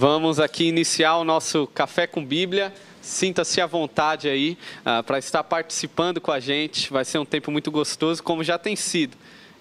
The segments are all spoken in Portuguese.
Vamos aqui iniciar o nosso Café com Bíblia. Sinta-se à vontade aí uh, para estar participando com a gente. Vai ser um tempo muito gostoso, como já tem sido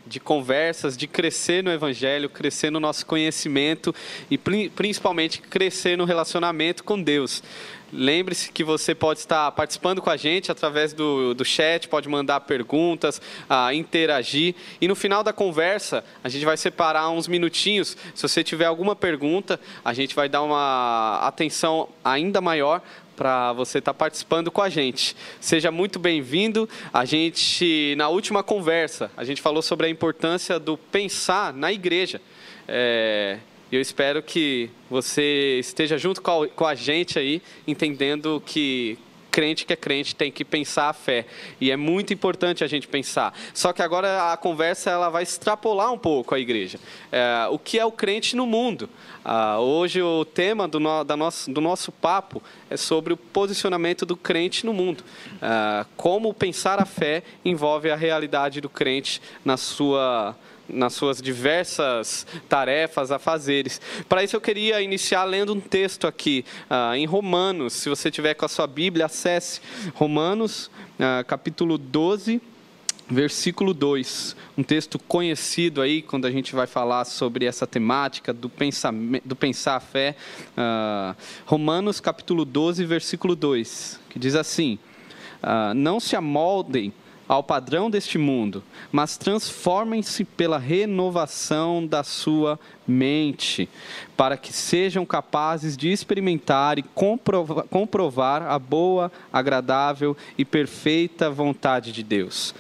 de conversas, de crescer no Evangelho, crescer no nosso conhecimento e principalmente crescer no relacionamento com Deus. Lembre-se que você pode estar participando com a gente através do, do chat, pode mandar perguntas, uh, interagir. E no final da conversa, a gente vai separar uns minutinhos. Se você tiver alguma pergunta, a gente vai dar uma atenção ainda maior para você estar tá participando com a gente. Seja muito bem-vindo. A gente, na última conversa, a gente falou sobre a importância do pensar na igreja. É, eu espero que você esteja junto com a, com a gente aí, entendendo que crente que é crente tem que pensar a fé. E é muito importante a gente pensar. Só que agora a conversa ela vai extrapolar um pouco a igreja. É, o que é o crente no mundo? Ah, hoje o tema do, no, da nosso, do nosso papo é sobre o posicionamento do crente no mundo. Ah, como pensar a fé envolve a realidade do crente na sua nas suas diversas tarefas, a fazeres. Para isso eu queria iniciar lendo um texto aqui uh, em Romanos. Se você tiver com a sua Bíblia, acesse Romanos, uh, capítulo 12, versículo 2. Um texto conhecido aí quando a gente vai falar sobre essa temática do, do pensar a fé. Uh, Romanos, capítulo 12, versículo 2, que diz assim: Não se amoldem ao padrão deste mundo, mas transformem-se pela renovação da sua mente, para que sejam capazes de experimentar e comprovar, a boa, agradável e perfeita vontade de Deus.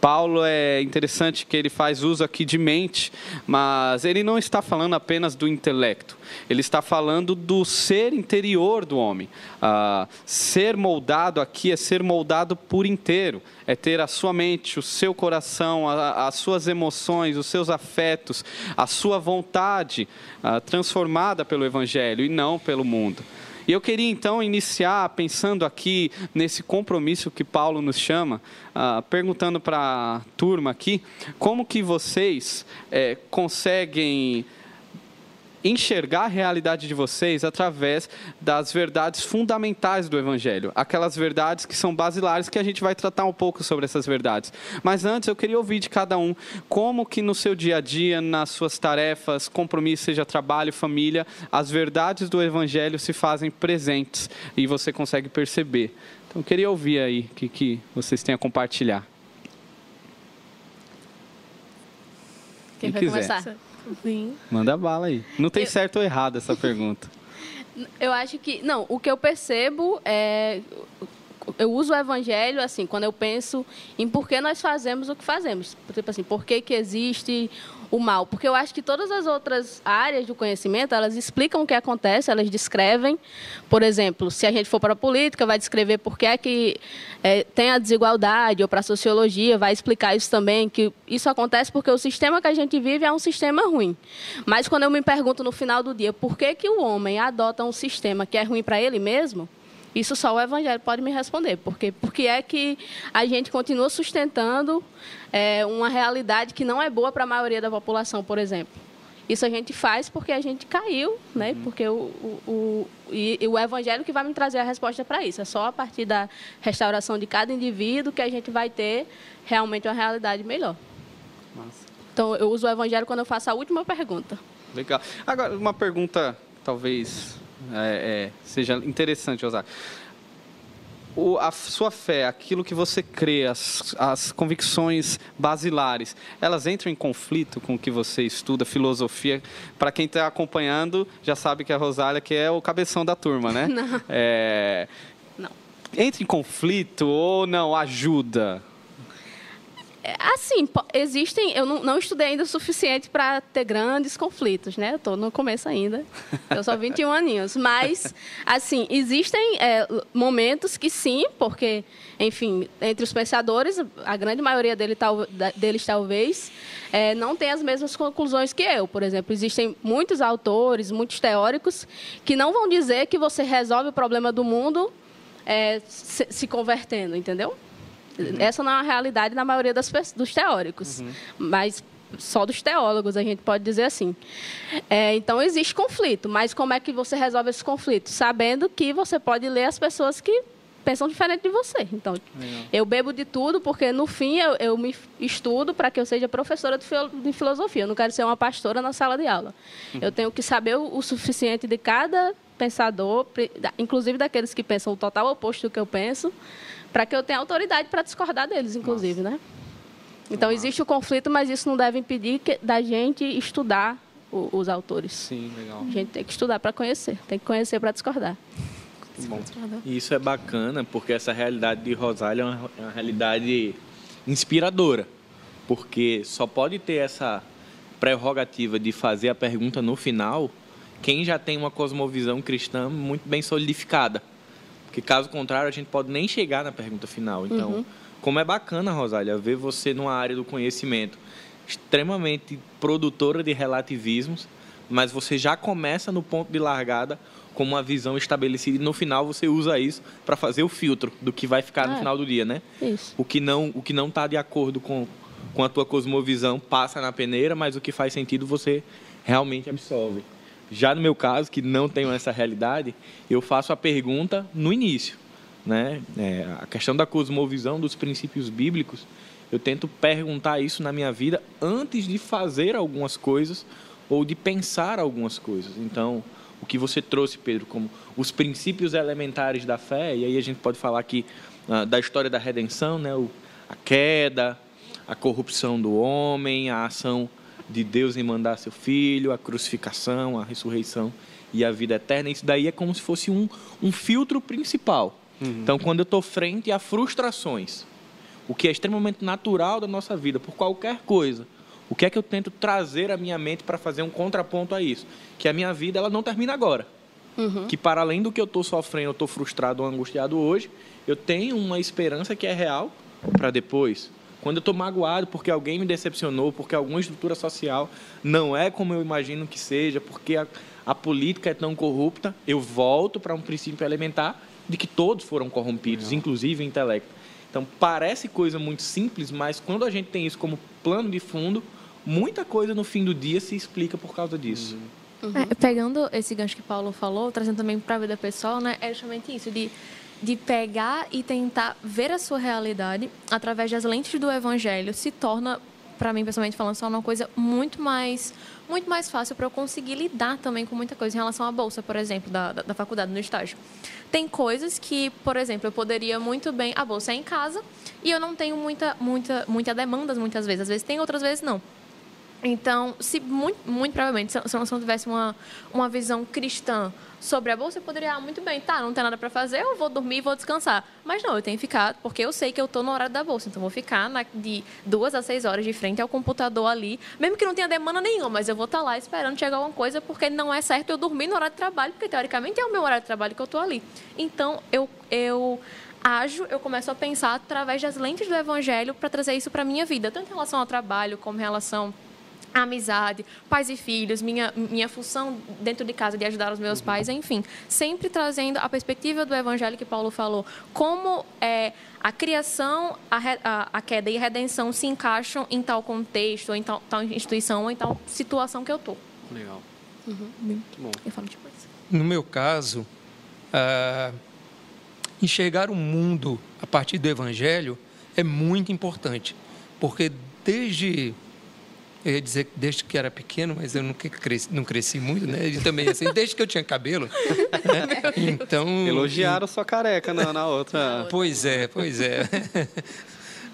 Paulo é interessante que ele faz uso aqui de mente, mas ele não está falando apenas do intelecto, ele está falando do ser interior do homem. Ah, ser moldado aqui é ser moldado por inteiro, é ter a sua mente, o seu coração, a, as suas emoções, os seus afetos, a sua vontade ah, transformada pelo Evangelho e não pelo mundo. E eu queria então iniciar pensando aqui nesse compromisso que Paulo nos chama, uh, perguntando para a turma aqui, como que vocês é, conseguem enxergar a realidade de vocês através das verdades fundamentais do Evangelho, aquelas verdades que são basilares que a gente vai tratar um pouco sobre essas verdades. Mas antes eu queria ouvir de cada um como que no seu dia a dia, nas suas tarefas, compromisso, seja trabalho, família, as verdades do Evangelho se fazem presentes e você consegue perceber. Então eu queria ouvir aí o que, que vocês têm a compartilhar. Quem, Quem vai quiser. começar? Sim. Manda bala aí. Não tem eu... certo ou errado essa pergunta. Eu acho que. Não, o que eu percebo é. Eu uso o evangelho, assim, quando eu penso em por que nós fazemos o que fazemos. Tipo assim, por que, que existe o mal. Porque eu acho que todas as outras áreas do conhecimento, elas explicam o que acontece, elas descrevem. Por exemplo, se a gente for para a política, vai descrever por que é que é, tem a desigualdade, ou para a sociologia, vai explicar isso também, que isso acontece porque o sistema que a gente vive é um sistema ruim. Mas quando eu me pergunto no final do dia, por que, que o homem adota um sistema que é ruim para ele mesmo, isso só o Evangelho pode me responder. Porque, porque é que a gente continua sustentando é, uma realidade que não é boa para a maioria da população, por exemplo. Isso a gente faz porque a gente caiu, né? Uhum. Porque o, o, o, e, e o Evangelho que vai me trazer a resposta para isso. É só a partir da restauração de cada indivíduo que a gente vai ter realmente uma realidade melhor. Então, eu uso o Evangelho quando eu faço a última pergunta. Legal. Agora, uma pergunta talvez é, é, seja interessante usar. O, a sua fé, aquilo que você crê, as, as convicções basilares, elas entram em conflito com o que você estuda, filosofia. Para quem está acompanhando, já sabe que a Rosália que é o cabeção da turma, né? Não. É, não. Entra em conflito ou não? Ajuda? Assim, existem. Eu não, não, estudei ainda o suficiente para ter grandes conflitos, né? Eu estou no começo ainda. Eu sou 21 aninhos. Mas, assim, existem é, momentos que sim, porque, enfim, entre os pensadores, a grande maioria dele, tal, deles talvez é, não tem as mesmas conclusões que eu. Por exemplo, existem muitos autores, muitos teóricos, que não vão dizer que você resolve o problema do mundo é, se, se convertendo, entendeu? Uhum. Essa não é a realidade na maioria das, dos teóricos. Uhum. Mas só dos teólogos, a gente pode dizer assim. É, então, existe conflito, mas como é que você resolve esse conflito? Sabendo que você pode ler as pessoas que pensam diferente de você. Então, Legal. eu bebo de tudo porque, no fim, eu, eu me estudo para que eu seja professora de, de, filosofia. Eu não quero ser uma pastora na sala de aula. Uhum. Eu tenho que saber o, o, suficiente de cada pensador, inclusive daqueles que pensam o total oposto do que eu penso, para que eu tenha autoridade para discordar deles, inclusive, Nossa. né? Então, existe o conflito, mas isso não deve impedir que, da gente estudar o, os autores. Sim, legal. A gente tem que estudar para conhecer, tem que conhecer para discordar. Bom. E isso é bacana, porque essa realidade de Rosália é uma, é uma realidade inspiradora. Porque só pode ter essa prerrogativa de fazer a pergunta no final quem já tem uma cosmovisão cristã muito bem solidificada. Porque caso contrário, a gente pode nem chegar na pergunta final. Então, uhum. como é bacana, Rosália, ver você numa área do conhecimento extremamente produtora de relativismos, mas você já começa no ponto de largada com uma visão estabelecida e no final você usa isso para fazer o filtro do que vai ficar no é. final do dia, né? Isso. O que não o que não está de acordo com, com a tua cosmovisão passa na peneira, mas o que faz sentido você realmente absorve. Já no meu caso, que não tenho essa realidade, eu faço a pergunta no início, né? É, a questão da cosmovisão dos princípios bíblicos, eu tento perguntar isso na minha vida antes de fazer algumas coisas ou de pensar algumas coisas. Então, o que você trouxe, Pedro, como os princípios elementares da fé, e aí a gente pode falar aqui uh, da história da redenção, né? O, a queda, a corrupção do homem, a ação de Deus em mandar seu filho, a crucificação, a ressurreição e a vida eterna. Isso daí é como se fosse um, um filtro principal. Uhum. Então, quando eu estou frente a frustrações, o que é extremamente natural da nossa vida, por qualquer coisa, o que é que eu tento trazer à minha mente para fazer um contraponto a isso? Que a minha vida ela não termina agora. Uhum. Que para além do que eu estou sofrendo, eu estou frustrado ou angustiado hoje, eu tenho uma esperança que é real para depois. Quando eu estou magoado porque alguém me decepcionou, porque alguma estrutura social não é como eu imagino que seja, porque a, a política é tão corrupta, eu volto para um princípio elementar de que todos foram corrompidos, inclusive o intelecto. Então parece coisa muito simples, mas quando a gente tem isso como plano de fundo, muita coisa no fim do dia se explica por causa disso. Uhum. É, pegando esse gancho que Paulo falou, trazendo também para a vida pessoal, né, é justamente isso, de, de pegar e tentar ver a sua realidade através das lentes do evangelho, se torna, para mim, pessoalmente falando, só uma coisa muito mais muito mais fácil para eu conseguir lidar também com muita coisa em relação à bolsa, por exemplo, da, da, da, faculdade, no estágio. Tem coisas que, por exemplo, eu poderia muito bem. A bolsa é em casa e eu não tenho muita, muita, muita demandas muitas vezes. Às vezes tem, outras vezes não. Então, se muito, muito provavelmente, se eu, não tivesse uma, uma visão cristã sobre a bolsa, eu poderia, ah, muito bem, tá, não tem nada para fazer, eu vou dormir vou descansar. Mas não, eu tenho que ficar, porque eu sei que eu estou no horário da bolsa, então vou ficar na, de duas a seis horas de frente ao computador ali, mesmo que não tenha demanda nenhuma, mas eu vou estar tá lá esperando chegar alguma coisa, porque não é certo eu dormir no horário de trabalho, porque teoricamente é o meu horário de trabalho que eu estou ali. Então, eu, eu ajo, eu começo a pensar através das lentes do evangelho para trazer isso para minha vida, tanto em relação ao trabalho como em relação amizade, pais e filhos, minha, minha função dentro de casa de ajudar os meus pais, enfim, sempre trazendo a perspectiva do evangelho que Paulo falou, como é, a criação, a, a, a, queda e a redenção se encaixam em tal contexto, ou em tal, tal instituição, ou em tal situação que eu estou. Legal. Uhum. Muito bom. Eu falo depois. No meu caso, uh, enxergar o mundo a partir do evangelho é muito importante, porque desde eu ia dizer desde que era pequeno, mas eu nunca cresci, não cresci muito, né? E também, assim, desde que eu tinha cabelo. Né? Então. Elogiaram sua careca na, na outra. Pois é, pois é.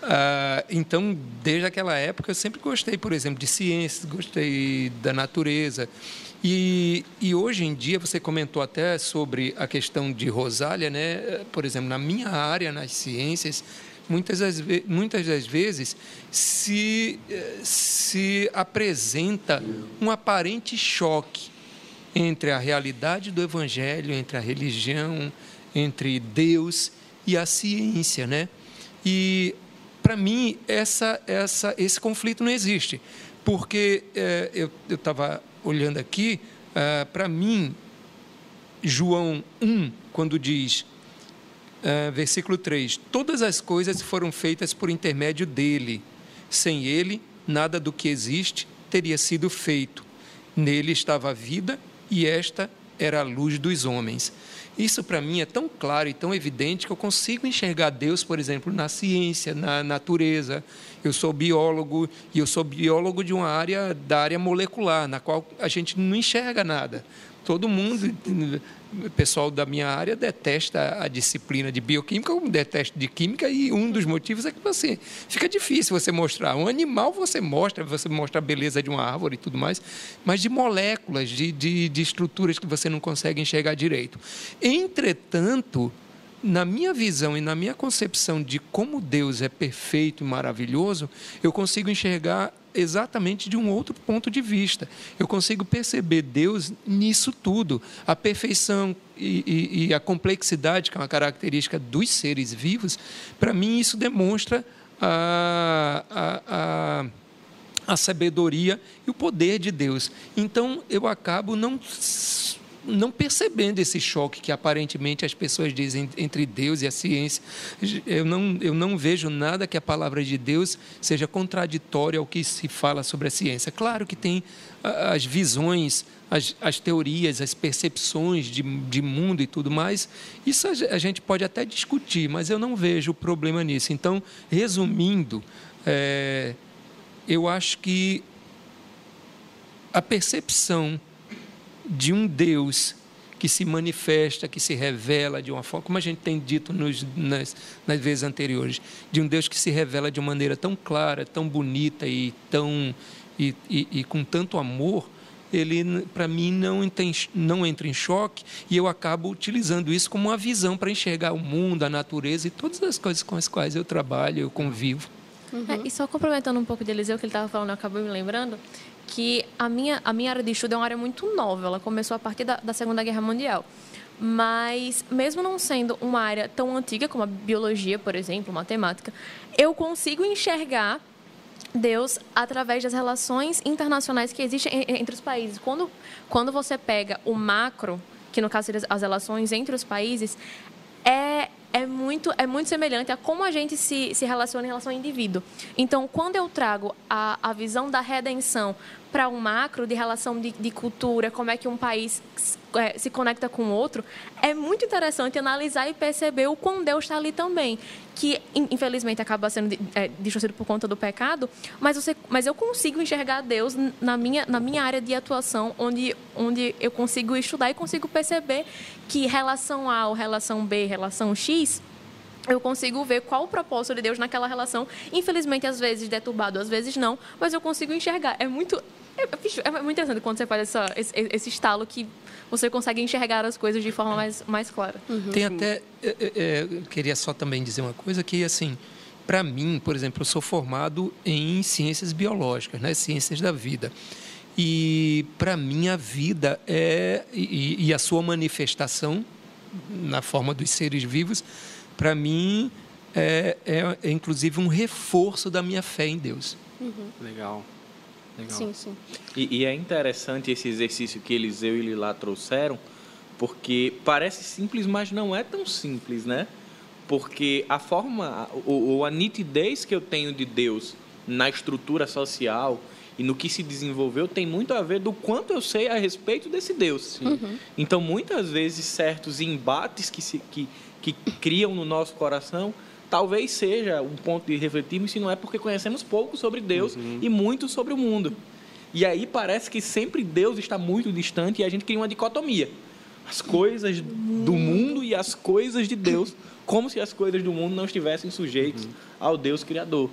Ah, então, desde aquela época, eu sempre gostei, por exemplo, de ciências, gostei da natureza. E, e hoje em dia, você comentou até sobre a questão de Rosália, né? Por exemplo, na minha área, nas ciências, muitas das, muitas das vezes se, eh, se apresenta um aparente choque entre a realidade do Evangelho, entre a religião, entre Deus e a ciência, né? E para mim essa, essa, esse conflito não existe, porque é, eu estava olhando aqui, é, para mim João 1, quando diz uh, versículo 3: Todas as coisas foram feitas por intermédio dele. Sem ele, nada do que existe teria sido feito. Nele estava a vida e esta era a luz dos homens. Isso para mim é tão claro e tão evidente que eu consigo enxergar Deus, por exemplo, na ciência, na natureza. Eu sou biólogo e eu sou biólogo de uma área da área molecular, na qual a gente não enxerga nada. Todo mundo, o pessoal da minha área detesta a disciplina de bioquímica, eu detesto de química, e um dos motivos é que você fica difícil você mostrar. Um animal você mostra, você mostra a beleza de uma árvore e tudo mais, mas de moléculas, de, de, de estruturas que você não consegue enxergar direito. Entretanto, na minha visão e na minha concepção de como Deus é perfeito e maravilhoso, eu consigo enxergar exatamente de um outro ponto de vista. Eu consigo perceber Deus nisso tudo. A perfeição e, e, e a complexidade, que é uma característica dos seres vivos, para mim isso demonstra a, a, a a sabedoria e o poder de Deus. Então eu acabo não não percebendo esse choque que aparentemente as pessoas dizem entre Deus e a ciência. Eu não, eu não vejo nada que a palavra de Deus seja contraditória ao que se fala sobre a ciência. Claro que tem as visões, as, as teorias, as percepções de, de mundo e tudo mais. Isso a gente pode até discutir, mas eu não vejo problema nisso. Então, resumindo, é, eu acho que a percepção de um Deus que se manifesta, que se revela de uma forma, como a gente tem dito nos, nas, nas vezes anteriores, de um Deus que se revela de uma maneira tão clara, tão bonita e tão e, e, e com tanto amor, ele para mim não, tem, não entra em choque e eu acabo utilizando isso como uma visão para enxergar o mundo, a natureza e todas as coisas com as quais eu trabalho, eu convivo. Uhum. É, e só complementando um pouco de Eliseu, que ele estava falando, eu acabei me lembrando, que a minha, a minha área de estudo é uma área muito nova, ela começou a partir da, da Segunda Guerra Mundial. Mas, mesmo não sendo uma área tão antiga como a biologia, por exemplo, matemática, eu consigo enxergar Deus através das relações internacionais que existem entre os países. Quando, quando você pega o macro, que no caso seria as relações entre os países, é, é muito, é muito semelhante a como a gente se, se relaciona em relação ao indivíduo. Então, quando eu trago a, a visão da redenção para um macro de relação de, de, cultura, como é que um país é, se conecta com o outro, é muito interessante analisar e perceber o quão Deus está ali também. Que, infelizmente, acaba sendo é, distorcido por conta do pecado, mas, você, mas eu consigo enxergar Deus na minha, na minha área de atuação, onde, onde eu consigo estudar e consigo perceber que relação A ou relação B, relação X, eu consigo ver qual o propósito de Deus naquela relação. Infelizmente, às vezes deturbado, às vezes não, mas eu consigo enxergar. É muito, é, é muito interessante quando você faz essa, esse, esse estalo que você consegue enxergar as coisas de forma mais, mais clara. Uhum. Tem até. É, é, é, eu queria só também dizer uma coisa que, assim, para mim, por exemplo, eu sou formado em ciências biológicas, né, ciências da vida. E para mim a vida é e, e a sua manifestação na forma dos seres vivos para mim, é, é, é, inclusive um reforço da minha fé em Deus. Uhum. Legal. Legal. Sim, sim. E, e, é interessante esse exercício que Eliseu e Lilá trouxeram, porque parece simples, mas não é tão simples, né? Porque a forma, ou a nitidez que eu tenho de Deus na estrutura social e no que se desenvolveu tem muito a ver do quanto eu sei a respeito desse Deus. Uhum. Então, muitas vezes, certos embates que, se, que, que criam no nosso coração, talvez seja um ponto de refletirmos se não é porque conhecemos pouco sobre Deus uhum. e muito sobre o mundo. E aí parece que sempre Deus está muito distante e a gente cria uma dicotomia. As coisas do mundo e as coisas de Deus, como se as coisas do mundo não estivessem sujeitas uhum. ao Deus Criador.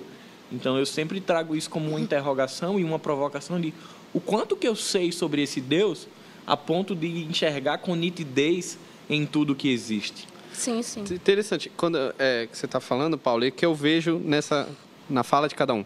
Então eu sempre trago isso como uma interrogação e uma provocação de o quanto que eu sei sobre esse Deus a ponto de enxergar com nitidez em tudo que existe. Sim, sim. Interessante. Quando é, que você está falando, Paulo, é que eu vejo nessa na fala de cada um.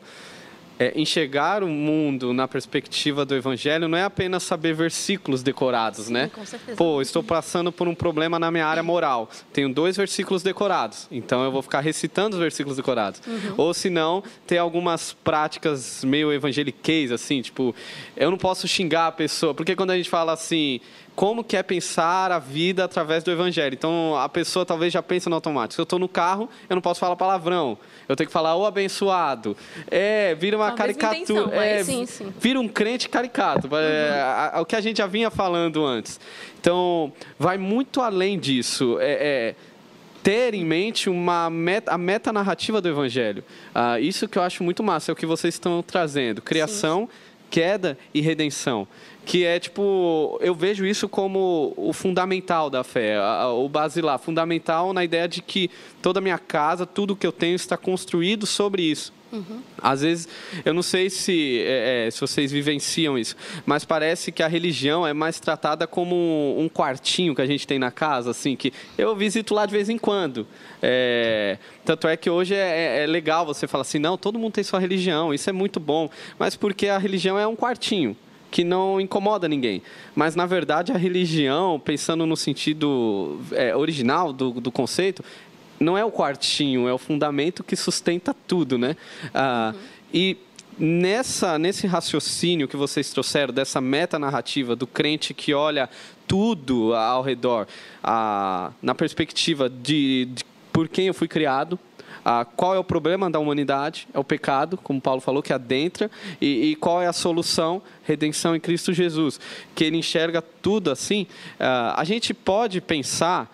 É, enxergar o mundo na perspectiva do Evangelho não é apenas saber versículos decorados, Sim, né? Com certeza. Pô, estou passando por um problema na minha área moral. Tenho dois versículos decorados, então eu vou ficar recitando os versículos decorados. Uhum. Ou se não, tem algumas práticas meio evangeliquez, assim, tipo, eu não posso xingar a pessoa, porque quando a gente fala assim, como que é pensar a vida através do evangelho. Então, a pessoa talvez já pensa no automático. Se eu estou no carro, eu não posso falar palavrão. Eu tenho que falar o abençoado. É, vira uma caricatura. É, sim, sim. Vira um crente caricato. Uhum. É, o que a gente já vinha falando antes. Então, vai muito além disso. É, é ter em mente uma meta, a metanarrativa do Evangelho. Ah, isso que eu acho muito massa, é o que vocês estão trazendo. Criação, Sim. queda e redenção que é tipo, eu vejo isso como o fundamental da fé, o basilar, fundamental na ideia de que toda a minha casa, tudo que eu tenho está construído sobre isso. Uhum. Às vezes, eu não sei se, é, é, se vocês vivenciam isso, mas parece que a religião é mais tratada como um, um quartinho que a gente tem na casa, assim, que eu visito lá de vez em quando. É, tanto é que hoje é, é, é legal você falar assim, não, todo mundo tem sua religião, isso é muito bom, mas porque a religião é um quartinho que não incomoda ninguém. Mas, na verdade, a religião, pensando no sentido é, original do, do conceito, não é o quartinho, é o fundamento que sustenta tudo, né? Ah, uhum. E nessa, nesse raciocínio que vocês trouxeram, dessa metanarrativa do crente que olha tudo ao redor, ah, na perspectiva de, de por quem eu fui criado, ah, qual é o problema da humanidade? É o pecado, como Paulo falou, que adentra. E, e qual é a solução? Redenção em Cristo Jesus. Que ele enxerga tudo assim. Ah, a gente pode pensar,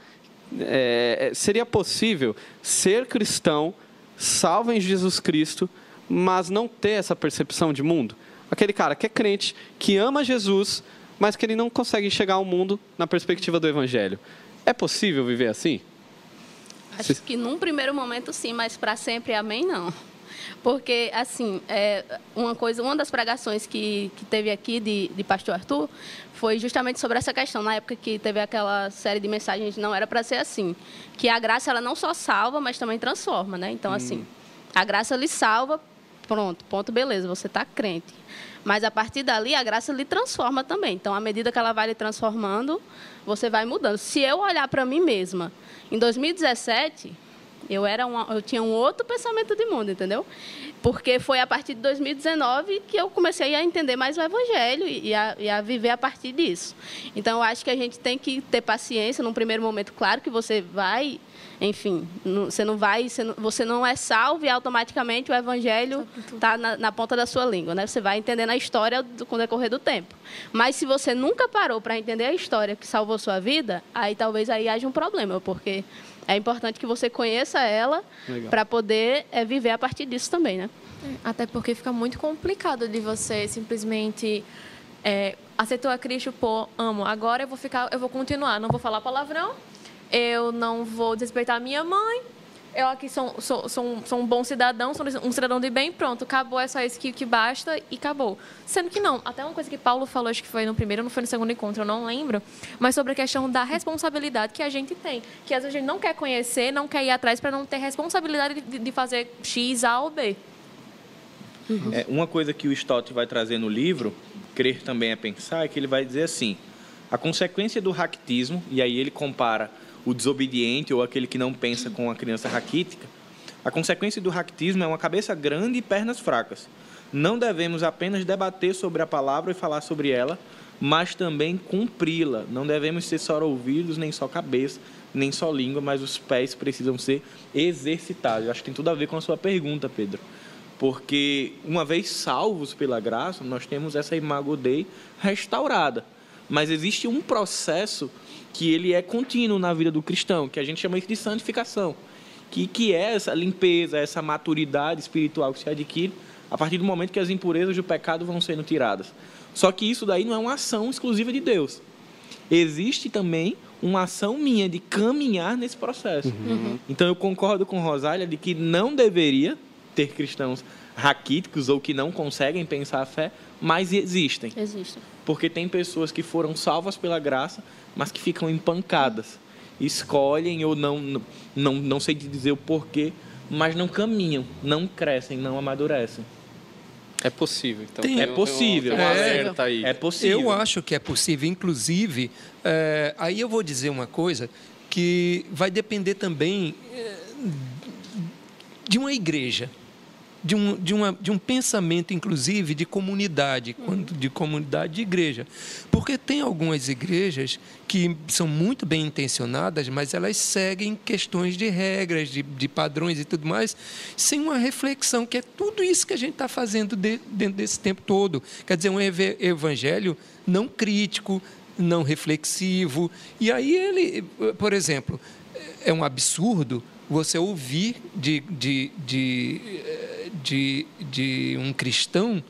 é, seria possível ser cristão, salvo em Jesus Cristo, mas não ter essa percepção de mundo? Aquele cara que é crente, que ama Jesus, mas que ele não consegue enxergar o mundo na perspectiva do Evangelho. É possível viver assim? Acho que num primeiro momento sim, mas para sempre amém não. Porque, assim, é, uma coisa, uma das pregações que, que teve aqui de, de pastor Arthur foi justamente sobre essa questão, na época que teve aquela série de mensagens, não era para ser assim. Que a graça, ela não só salva, mas também transforma, né? Então, hum. assim, a graça lhe salva, pronto, ponto, beleza, você está crente. Mas a partir dali, a graça lhe transforma também. Então, à medida que ela vai lhe transformando, você vai mudando. Se eu olhar para mim mesma em 2017, eu, era uma, eu tinha um outro pensamento de mundo, entendeu? Porque foi a partir de 2019 que eu comecei a entender mais o Evangelho e a, e a, viver a partir disso. Então, eu acho que a gente tem que ter paciência num primeiro momento. Claro que você vai, enfim, você não vai, você não, você não, é salvo e automaticamente o Evangelho está na, na, ponta da sua língua, né? Você vai entendendo a história do, com o decorrer do tempo. Mas se você nunca parou para entender a história que salvou sua vida, aí talvez aí haja um problema, porque é importante que você conheça ela para poder é, viver a partir disso também, né? É, até porque fica muito complicado de você simplesmente é, aceitou a Cristo, pô, amo. Agora eu vou ficar, eu vou continuar, não vou falar palavrão, eu não vou desrespeitar minha mãe, eu aqui sou, sou, sou, sou um bom cidadão, sou um cidadão de bem, pronto, acabou, é só isso que, que basta e acabou. Sendo que não, até uma coisa que Paulo falou, acho que foi no primeiro, não foi no segundo encontro, eu não lembro, mas sobre a questão da responsabilidade que a gente tem. Que às vezes a gente não quer conhecer, não quer ir atrás para não ter responsabilidade de, de, fazer X, A ou B. Uhum. É, uma coisa que o Stott vai trazer no livro, Crer também é pensar, é que ele vai dizer assim, a consequência do ractismo, e aí ele compara o desobediente ou aquele que não pensa com a criança raquítica, a consequência do ractismo é uma cabeça grande e pernas fracas. Não devemos apenas debater sobre a palavra e falar sobre ela, mas também cumpri-la. Não devemos ser só ouvidos, nem só cabeça, nem só língua, mas os pés precisam ser exercitados. Eu acho que tem tudo a ver com a sua pergunta, Pedro. Porque uma vez salvos pela graça, nós temos essa imago Dei restaurada. Mas existe um processo que ele é contínuo na vida do cristão, que a gente chama de santificação, que, que é essa limpeza, essa maturidade espiritual que se adquire a partir do momento que as impurezas do pecado vão sendo tiradas. Só que isso daí não é uma ação exclusiva de Deus. Existe também uma ação minha de caminhar nesse processo. Uhum. Então eu concordo com Rosália de que não deveria ter cristãos raquíticos ou que não conseguem pensar a fé, mas existem. Existem. Porque tem pessoas que foram salvas pela graça, mas que ficam empancadas. Escolhem ou não, não, não sei dizer o porquê, mas não caminham, não crescem, não amadurecem. É possível, então. Tem, é possível. é, aí. é possível. Eu acho que é possível. Inclusive, é, aí eu vou dizer uma coisa que vai depender também é, de uma igreja. De um, de, uma, de um pensamento, inclusive, de comunidade, de comunidade de igreja. Porque tem algumas igrejas que são muito bem intencionadas, mas elas seguem questões de regras, de, de padrões e tudo mais, sem uma reflexão, que é tudo isso que a gente está fazendo de, dentro desse tempo todo. Quer dizer, um evangelho não crítico, não reflexivo. E aí ele, por exemplo, é um absurdo você ouvir de, de, de, de, de um cristão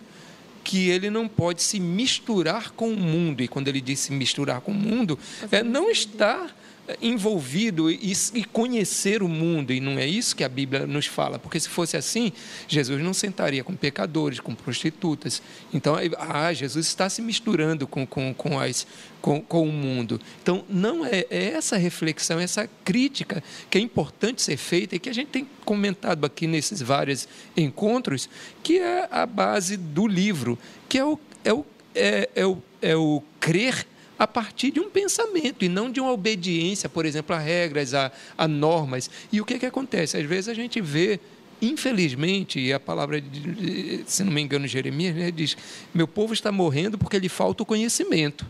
que ele não pode se misturar com o mundo. E quando ele diz se misturar com o mundo, é não estar envolvido e, e, conhecer o mundo, e não é isso que a Bíblia nos fala, porque se fosse assim, Jesus não sentaria com pecadores, com prostitutas. Então, ah, Jesus está se misturando com, com, com, as, com, com o mundo. Então, não é, é essa reflexão, essa crítica que é importante ser feita e que a gente tem comentado aqui nesses vários encontros, que é a base do livro, que é o, é o, é, é o, é o crer a partir de um pensamento e não de uma obediência, por exemplo, a regras, a, a normas. E o que, que acontece? Às vezes a gente vê, infelizmente, e a palavra, de, se não me engano, Jeremias né, diz: Meu povo está morrendo porque lhe falta o conhecimento.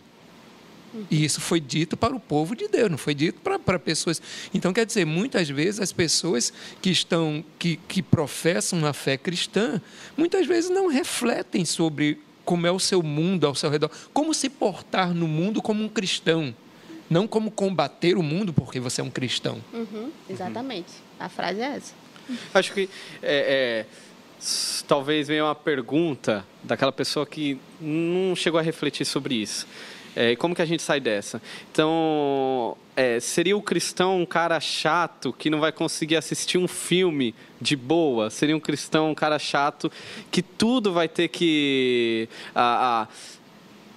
E isso foi dito para o povo de Deus, não foi dito para, para pessoas. Então, quer dizer, muitas vezes as pessoas que estão, que, que professam uma fé cristã, muitas vezes não refletem sobre como é o seu mundo ao seu redor, como se portar no mundo como um cristão, não como combater o mundo porque você é um cristão. Uhum, exatamente. Uhum. A frase é essa. Acho que é, é, talvez venha uma pergunta daquela pessoa que não chegou a refletir sobre isso. É, como que a gente sai dessa? Então, é, seria o cristão um cara chato que não vai conseguir assistir um filme de boa? Seria um cristão um cara chato que tudo vai ter que. A,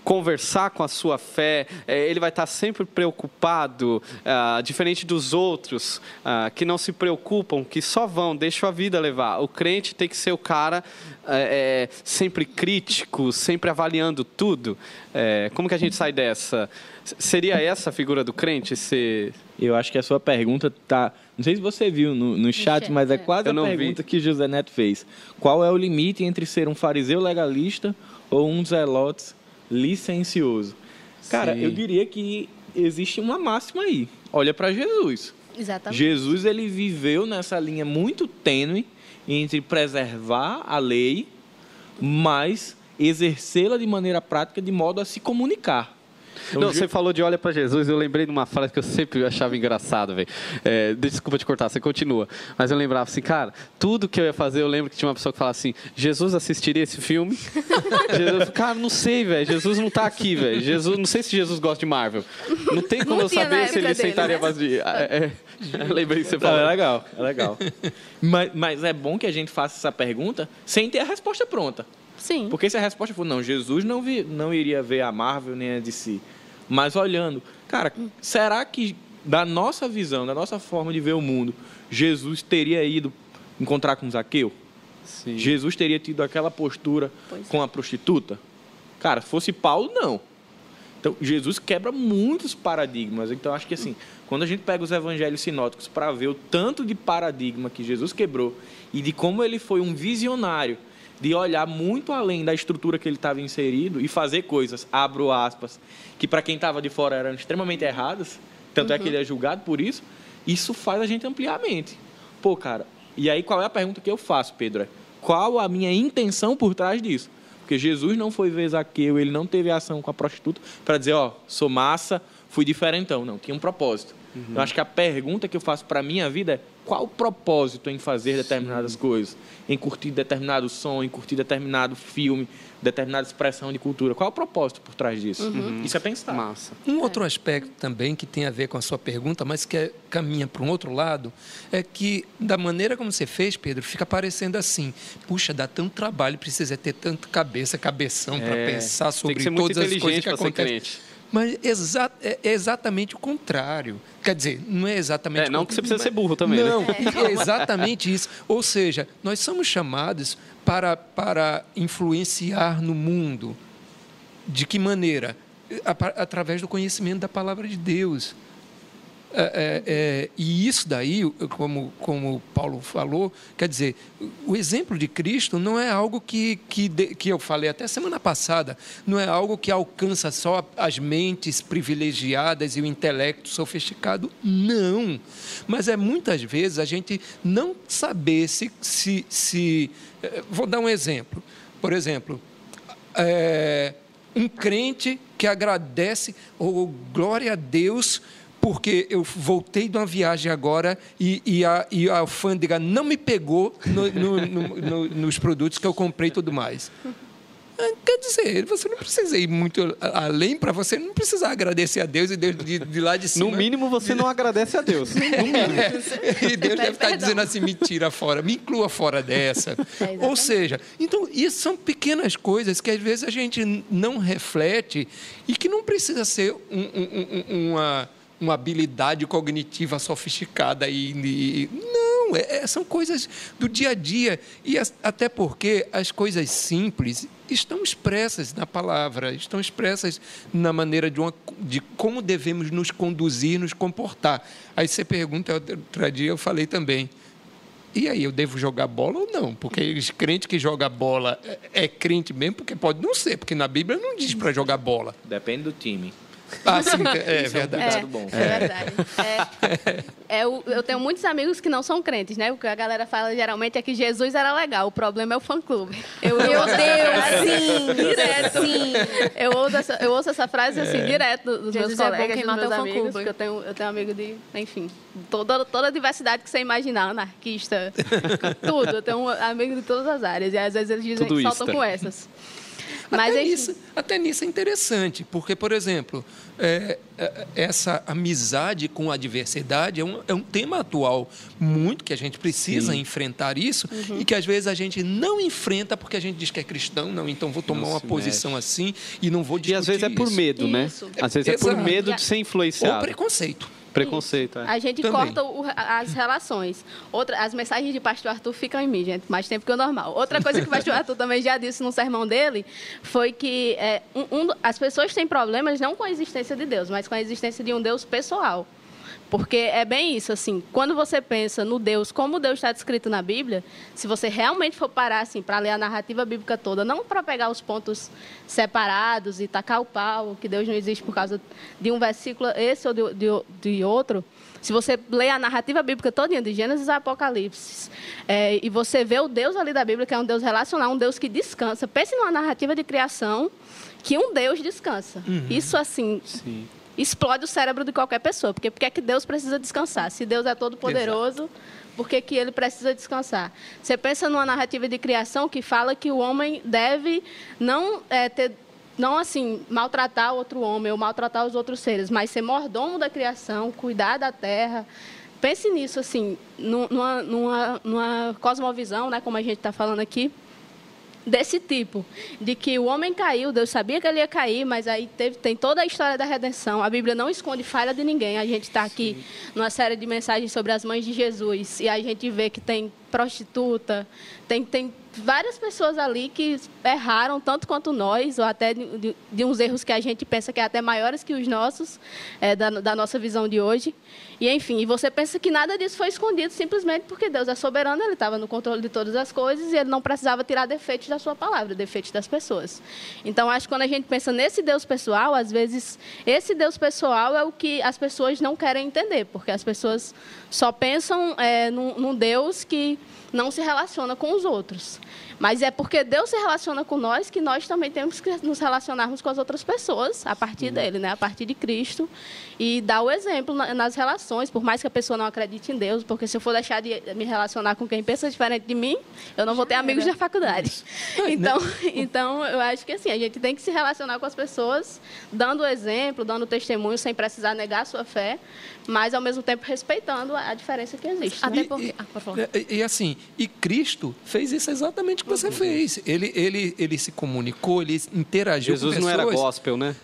conversar com a sua fé, é, ele vai estar sempre preocupado, ah, diferente dos outros ah, que não se preocupam, que só vão, deixam a vida levar. O crente tem que ser o cara é, é, sempre crítico, sempre avaliando tudo. É, como que a gente sai dessa? Seria essa a figura do crente? Ser... Eu acho que a sua pergunta está. Não sei se você viu no, no chat, mas é quase a pergunta vi. que José Neto fez. Qual é o limite entre ser um fariseu legalista ou um zelote licencioso. Cara, Sim. eu diria que existe uma máxima aí. Olha para Jesus. Exatamente. Jesus ele viveu nessa linha muito tênue entre preservar a lei, mas exercê-la de maneira prática de modo a se comunicar. Então, não, você falou de olha para Jesus, eu lembrei de uma frase que eu sempre achava engraçado, velho. É, desculpa te cortar, você continua. Mas eu lembrava assim, cara, tudo que eu ia fazer, eu lembro que tinha uma pessoa que falava assim: Jesus assistiria esse filme? Jesus, cara, não sei, velho. Jesus não tá aqui, velho. Jesus, não sei se Jesus gosta de Marvel. Não tem como não eu saber se ele dele, sentaria né? de. É, é, lembrei que você falou. é legal, é legal. mas, mas é bom que a gente faça essa pergunta sem ter a resposta pronta. Sim. Porque se a resposta for não, Jesus não, vi, não iria ver a Marvel nem a DC. Mas olhando, cara, será que da nossa visão, da nossa forma de ver o mundo, Jesus teria ido encontrar com Zaqueu? Sim. Jesus teria tido aquela postura pois com a prostituta? Cara, se fosse Paulo, não. Então, Jesus quebra muitos paradigmas. Então, acho que assim, quando a gente pega os evangelhos sinóticos para ver o tanto de paradigma que Jesus quebrou e de como ele foi um visionário de olhar muito além da estrutura que ele estava inserido e fazer coisas, abro aspas, que para quem estava de fora eram extremamente erradas, tanto uhum. é que ele é julgado por isso, isso faz a gente ampliar a mente. Pô, cara, e aí qual é a pergunta que eu faço, Pedro? É, qual a minha intenção por trás disso? Porque Jesus não foi ver Zaqueu, ele não teve ação com a prostituta para dizer, ó, sou massa, fui diferentão. Não, tinha um propósito. Uhum. Eu acho que a pergunta que eu faço para a minha vida é qual o propósito em fazer determinadas Sim. coisas? Em curtir determinado som, em curtir determinado filme, determinada expressão de cultura. Qual é o propósito por trás disso? Uhum. Isso é pensar. Massa. Um outro aspecto também que tem a ver com a sua pergunta, mas que é, caminha para um outro lado, é que da maneira como você fez, Pedro, fica parecendo assim: puxa, dá tanto trabalho, precisa ter tanta cabeça, cabeção é, para pensar sobre todas as coisas que acontecem. Mas exa é exatamente o contrário. Quer dizer, não é exatamente... É, não que você precisa ser burro também, Não, né? é exatamente isso. Ou seja, nós somos chamados para, para influenciar no mundo. De que maneira? Através do conhecimento da palavra de Deus. É, é, é, e isso daí, como, como Paulo falou, quer dizer, o exemplo de Cristo não é algo que, que, que eu falei até semana passada, não é algo que alcança só as mentes privilegiadas e o intelecto sofisticado, não. Mas é muitas vezes a gente não saber se. se, se é, vou dar um exemplo. Por exemplo, é, um crente que agradece, ou oh, glória a Deus porque eu voltei de uma viagem agora e, e, a, e a alfândega não me pegou no, no, no, nos produtos que eu comprei e tudo mais. Ah, quer dizer, você não precisa ir muito além para você não precisar agradecer a Deus e Deus de, de lá de cima. No mínimo, você não agradece a Deus. No mínimo. É, e Deus deve estar dizendo assim: me tira fora, me inclua fora dessa. É, Ou seja, então, isso são pequenas coisas que às vezes a gente não reflete e que não precisa ser um, um, um, uma uma habilidade cognitiva sofisticada e, e não é, é, são coisas do dia a dia e as, até porque as coisas simples estão expressas na palavra estão expressas na maneira de, uma, de como devemos nos conduzir nos comportar aí você pergunta outro dia eu falei também e aí, eu devo jogar bola ou não? Porque os crentes que joga bola é, é crente mesmo, porque pode não ser, porque na Bíblia não diz para jogar bola. Depende do time. Ah, sim, é, é verdade. É, bom. é verdade. É, é, eu, eu tenho muitos amigos que não são crentes, né? O que a galera fala geralmente é que Jesus era legal, o problema é o fã-clube. Eu, Meu Deus, sim, direto. Sim. Eu ouço essa, eu ouço essa frase assim, é. direto dos Jesus meus colegas, é bom, dos meus amigos, porque eu tenho, eu tenho amigo de, enfim, toda, toda a diversidade que você imaginar, anarquista, tudo. Eu tenho um amigo de todas as áreas, e às vezes eles dizem, que saltam com essas. Mas até, nisso, até nisso é interessante, porque, por exemplo, é, é, essa amizade com a diversidade é um, é um tema atual muito que a gente precisa Sim. enfrentar isso uhum. e que às vezes a gente não enfrenta porque a gente diz que é cristão, não, então vou tomar não uma posição mexe. assim e não vou discutir E às vezes é por medo, né? isso. né? Às vezes é por medo de ser influenciado. Ou preconceito. Preconceito, é. A gente Também. corta o, as relações. Outra, as mensagens de pastor Arthur ficam em mim, gente, mais tempo que o normal. Outra coisa que o pastor Arthur também já disse no sermão dele foi que é, um, um, as pessoas têm problemas não com a existência de Deus, mas com a existência de um Deus pessoal. Porque é bem isso, assim, quando você pensa no Deus, como Deus está descrito na Bíblia, se você realmente for parar assim para ler a narrativa bíblica toda, não para pegar os pontos separados e tacar o pau, que Deus não existe por causa de um versículo esse ou de, de, de outro, se você lê a narrativa bíblica toda, de Gênesis a Apocalipse, é, e você vê o Deus ali da Bíblia, que é um Deus relacional, um Deus que descansa, pense numa narrativa de criação que um Deus descansa. Uhum. Isso, assim, Sim explode o cérebro de qualquer pessoa. Porque por que, é que Deus precisa descansar? Se Deus é todo poderoso, por que, que ele precisa descansar? Você pensa numa narrativa de criação que fala que o homem deve não é, ter não assim maltratar outro homem ou maltratar os outros seres, mas ser mordomo da criação, cuidar da terra. Pense nisso assim, numa, numa, numa cosmovisão, né, como a gente está falando aqui desse tipo, de que o homem caiu, Deus sabia que ele ia cair, mas aí teve, tem toda a história da redenção. A Bíblia não esconde falha de ninguém. A gente está aqui Sim. numa série de mensagens sobre as mães de Jesus e a gente vê que tem prostituta, tem, tem várias pessoas ali que erraram tanto quanto nós, ou até de, de, uns erros que a gente pensa que é até maiores que os nossos, é, da, da, nossa visão de hoje. E, enfim, você pensa que nada disso foi escondido simplesmente porque Deus é soberano, Ele estava no controle de todas as coisas e Ele não precisava tirar defeitos da sua palavra, defeitos das pessoas. Então, acho que quando a gente pensa nesse Deus pessoal, às vezes, esse Deus pessoal é o que as pessoas não querem entender, porque as pessoas só pensam é, num, num Deus que não se relaciona com os outros. Mas é porque Deus se relaciona com nós que nós também temos que nos relacionarmos com as outras pessoas a partir dele, né? a partir de Cristo. E dar o exemplo nas relações, por mais que a pessoa não acredite em Deus, porque se eu for deixar de me relacionar com quem pensa diferente de mim, eu não vou ter amigos na faculdade. Então, então, eu acho que assim, a gente tem que se relacionar com as pessoas, dando o exemplo, dando testemunho, sem precisar negar a sua fé, mas ao mesmo tempo respeitando a diferença que existe. Até porque... E, ah, e, e, assim, e Cristo fez isso exatamente o que você fez. Ele, ele, ele se comunicou, ele interagiu Jesus com pessoas. não era gospel, né?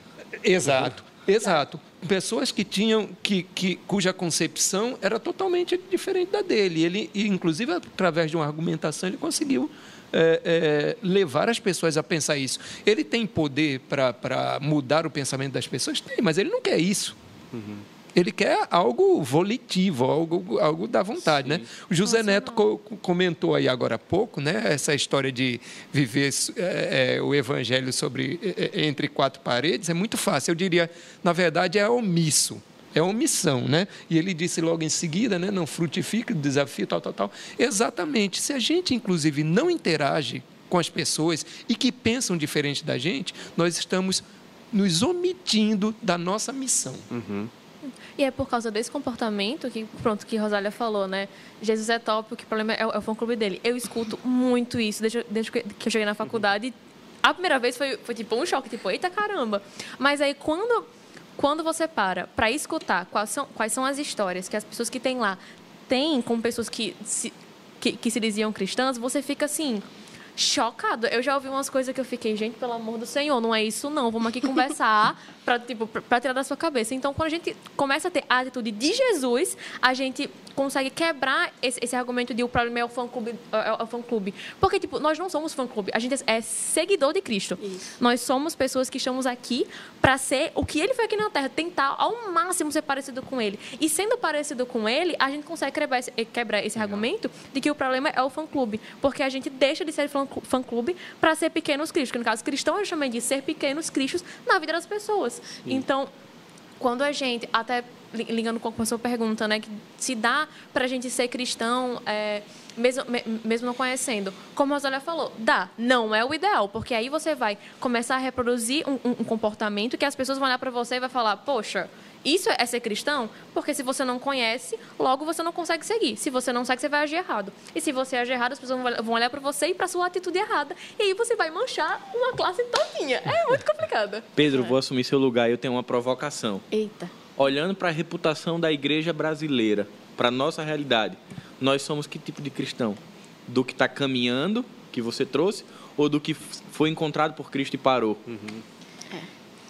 Exato, exato. Pessoas que tinham, que, que, cuja concepção era totalmente diferente da dele. Ele, inclusive, através de uma argumentação, ele conseguiu é, é, levar as pessoas a pensar isso. Ele tem poder para mudar o pensamento das pessoas? Tem, mas ele não quer isso. Uhum. Ele quer algo volitivo, algo, algo da vontade, né? O José Neto co comentou aí agora há pouco, né? Essa história de viver é, é, o evangelho sobre é, entre quatro paredes é muito fácil. Eu diria, na verdade, é omisso. É omissão, né? E ele disse logo em seguida, né? Não frutifica, desafio, tal, tal, tal. Exatamente. Se a gente, inclusive, não interage com as pessoas e que pensam diferente da gente, nós estamos nos omitindo da nossa missão. Uhum. E é por causa desse comportamento que, pronto, que Rosália falou, né? Jesus é top, o que problema é, é o fã-clube dele. Eu escuto muito isso desde, desde, que eu cheguei na faculdade. A primeira vez foi, foi tipo um choque, tipo, eita caramba. Mas aí quando, quando você para para escutar quais são, quais são as histórias que as pessoas que têm lá têm com pessoas que se, que, que se diziam cristãs, você fica assim, chocado. Eu já ouvi umas coisas que eu fiquei, gente, pelo amor do Senhor, não é isso não. Vamos aqui conversar para tipo, pra tirar da sua cabeça. Então, quando a gente começa a ter a atitude de Jesus, a gente consegue quebrar esse, esse argumento de o problema é o fã-clube. É, é o fã-clube. Porque, tipo, nós não somos fã-clube. A gente é seguidor de Cristo. Isso. Nós somos pessoas que estamos aqui para ser o que ele foi aqui na Terra. Tentar, ao máximo, ser parecido com ele. E sendo parecido com ele, a gente consegue quebrar esse, quebrar esse argumento de que o problema é o fã-clube. Porque a gente deixa de ser fã-clube para ser pequenos cristos. Que, no caso, cristão eu chamei de ser pequenos cristos na vida das pessoas. Sim. Então, quando a gente, até ligando com a sua pergunta, né, que se dá para a gente ser cristão, é, mesmo, mesmo não conhecendo, como a Rosália falou, dá, não é o ideal, porque aí você vai começar a reproduzir um, um comportamento que as pessoas vão olhar para você e vai falar, poxa, isso é ser cristão? Porque se você não conhece, logo você não consegue seguir. Se você não segue, você vai agir errado. E se você agir errado, as pessoas vão olhar para você e para sua atitude errada. E aí você vai manchar uma classe todinha. É muito complicado. Pedro, é. vou assumir seu lugar e eu tenho uma provocação. Eita. Olhando para a reputação da igreja brasileira, para a nossa realidade, nós somos que tipo de cristão? Do que está caminhando, que você trouxe, ou do que foi encontrado por Cristo e parou? Uhum.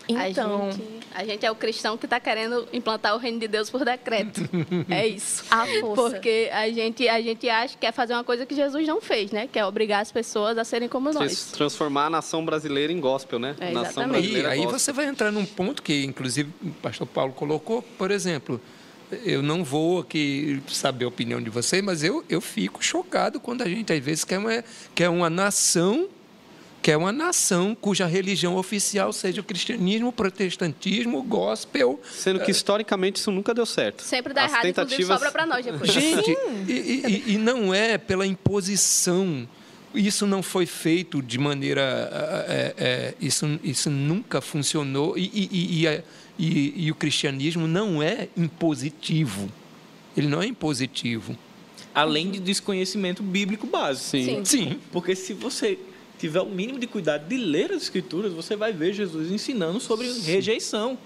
Então, a gente, a gente é o cristão que está querendo implantar o reino de Deus por decreto. é isso. A força. Porque a gente, a gente acha que quer fazer uma coisa que Jesus não fez, né? Que é obrigar as pessoas a serem como nós. Transformar a nação brasileira em gospel, né? É, nação brasileira e aí gospel. você vai entrar num ponto que, inclusive, o pastor Paulo colocou, por exemplo, eu não vou aqui saber a opinião de vocês, mas eu, eu fico chocado quando a gente, às vezes, quer uma, quer uma nação que é uma nação cuja religião oficial seja o cristianismo, o protestantismo, o gospel. Sendo que, historicamente, isso nunca deu certo. Sempre dá As errado, tentativas... inclusive sobra para nós depois. Gente, e, e, e não é pela imposição isso não foi feito de maneira. É, é, isso, isso nunca funcionou e, e, e, e, o cristianismo não é impositivo. Ele não é impositivo. Além de desconhecimento bíblico básico. Sim. Sim. Porque se você tiver o mínimo de cuidado de ler as escrituras, você vai ver Jesus ensinando sobre Sim. rejeição.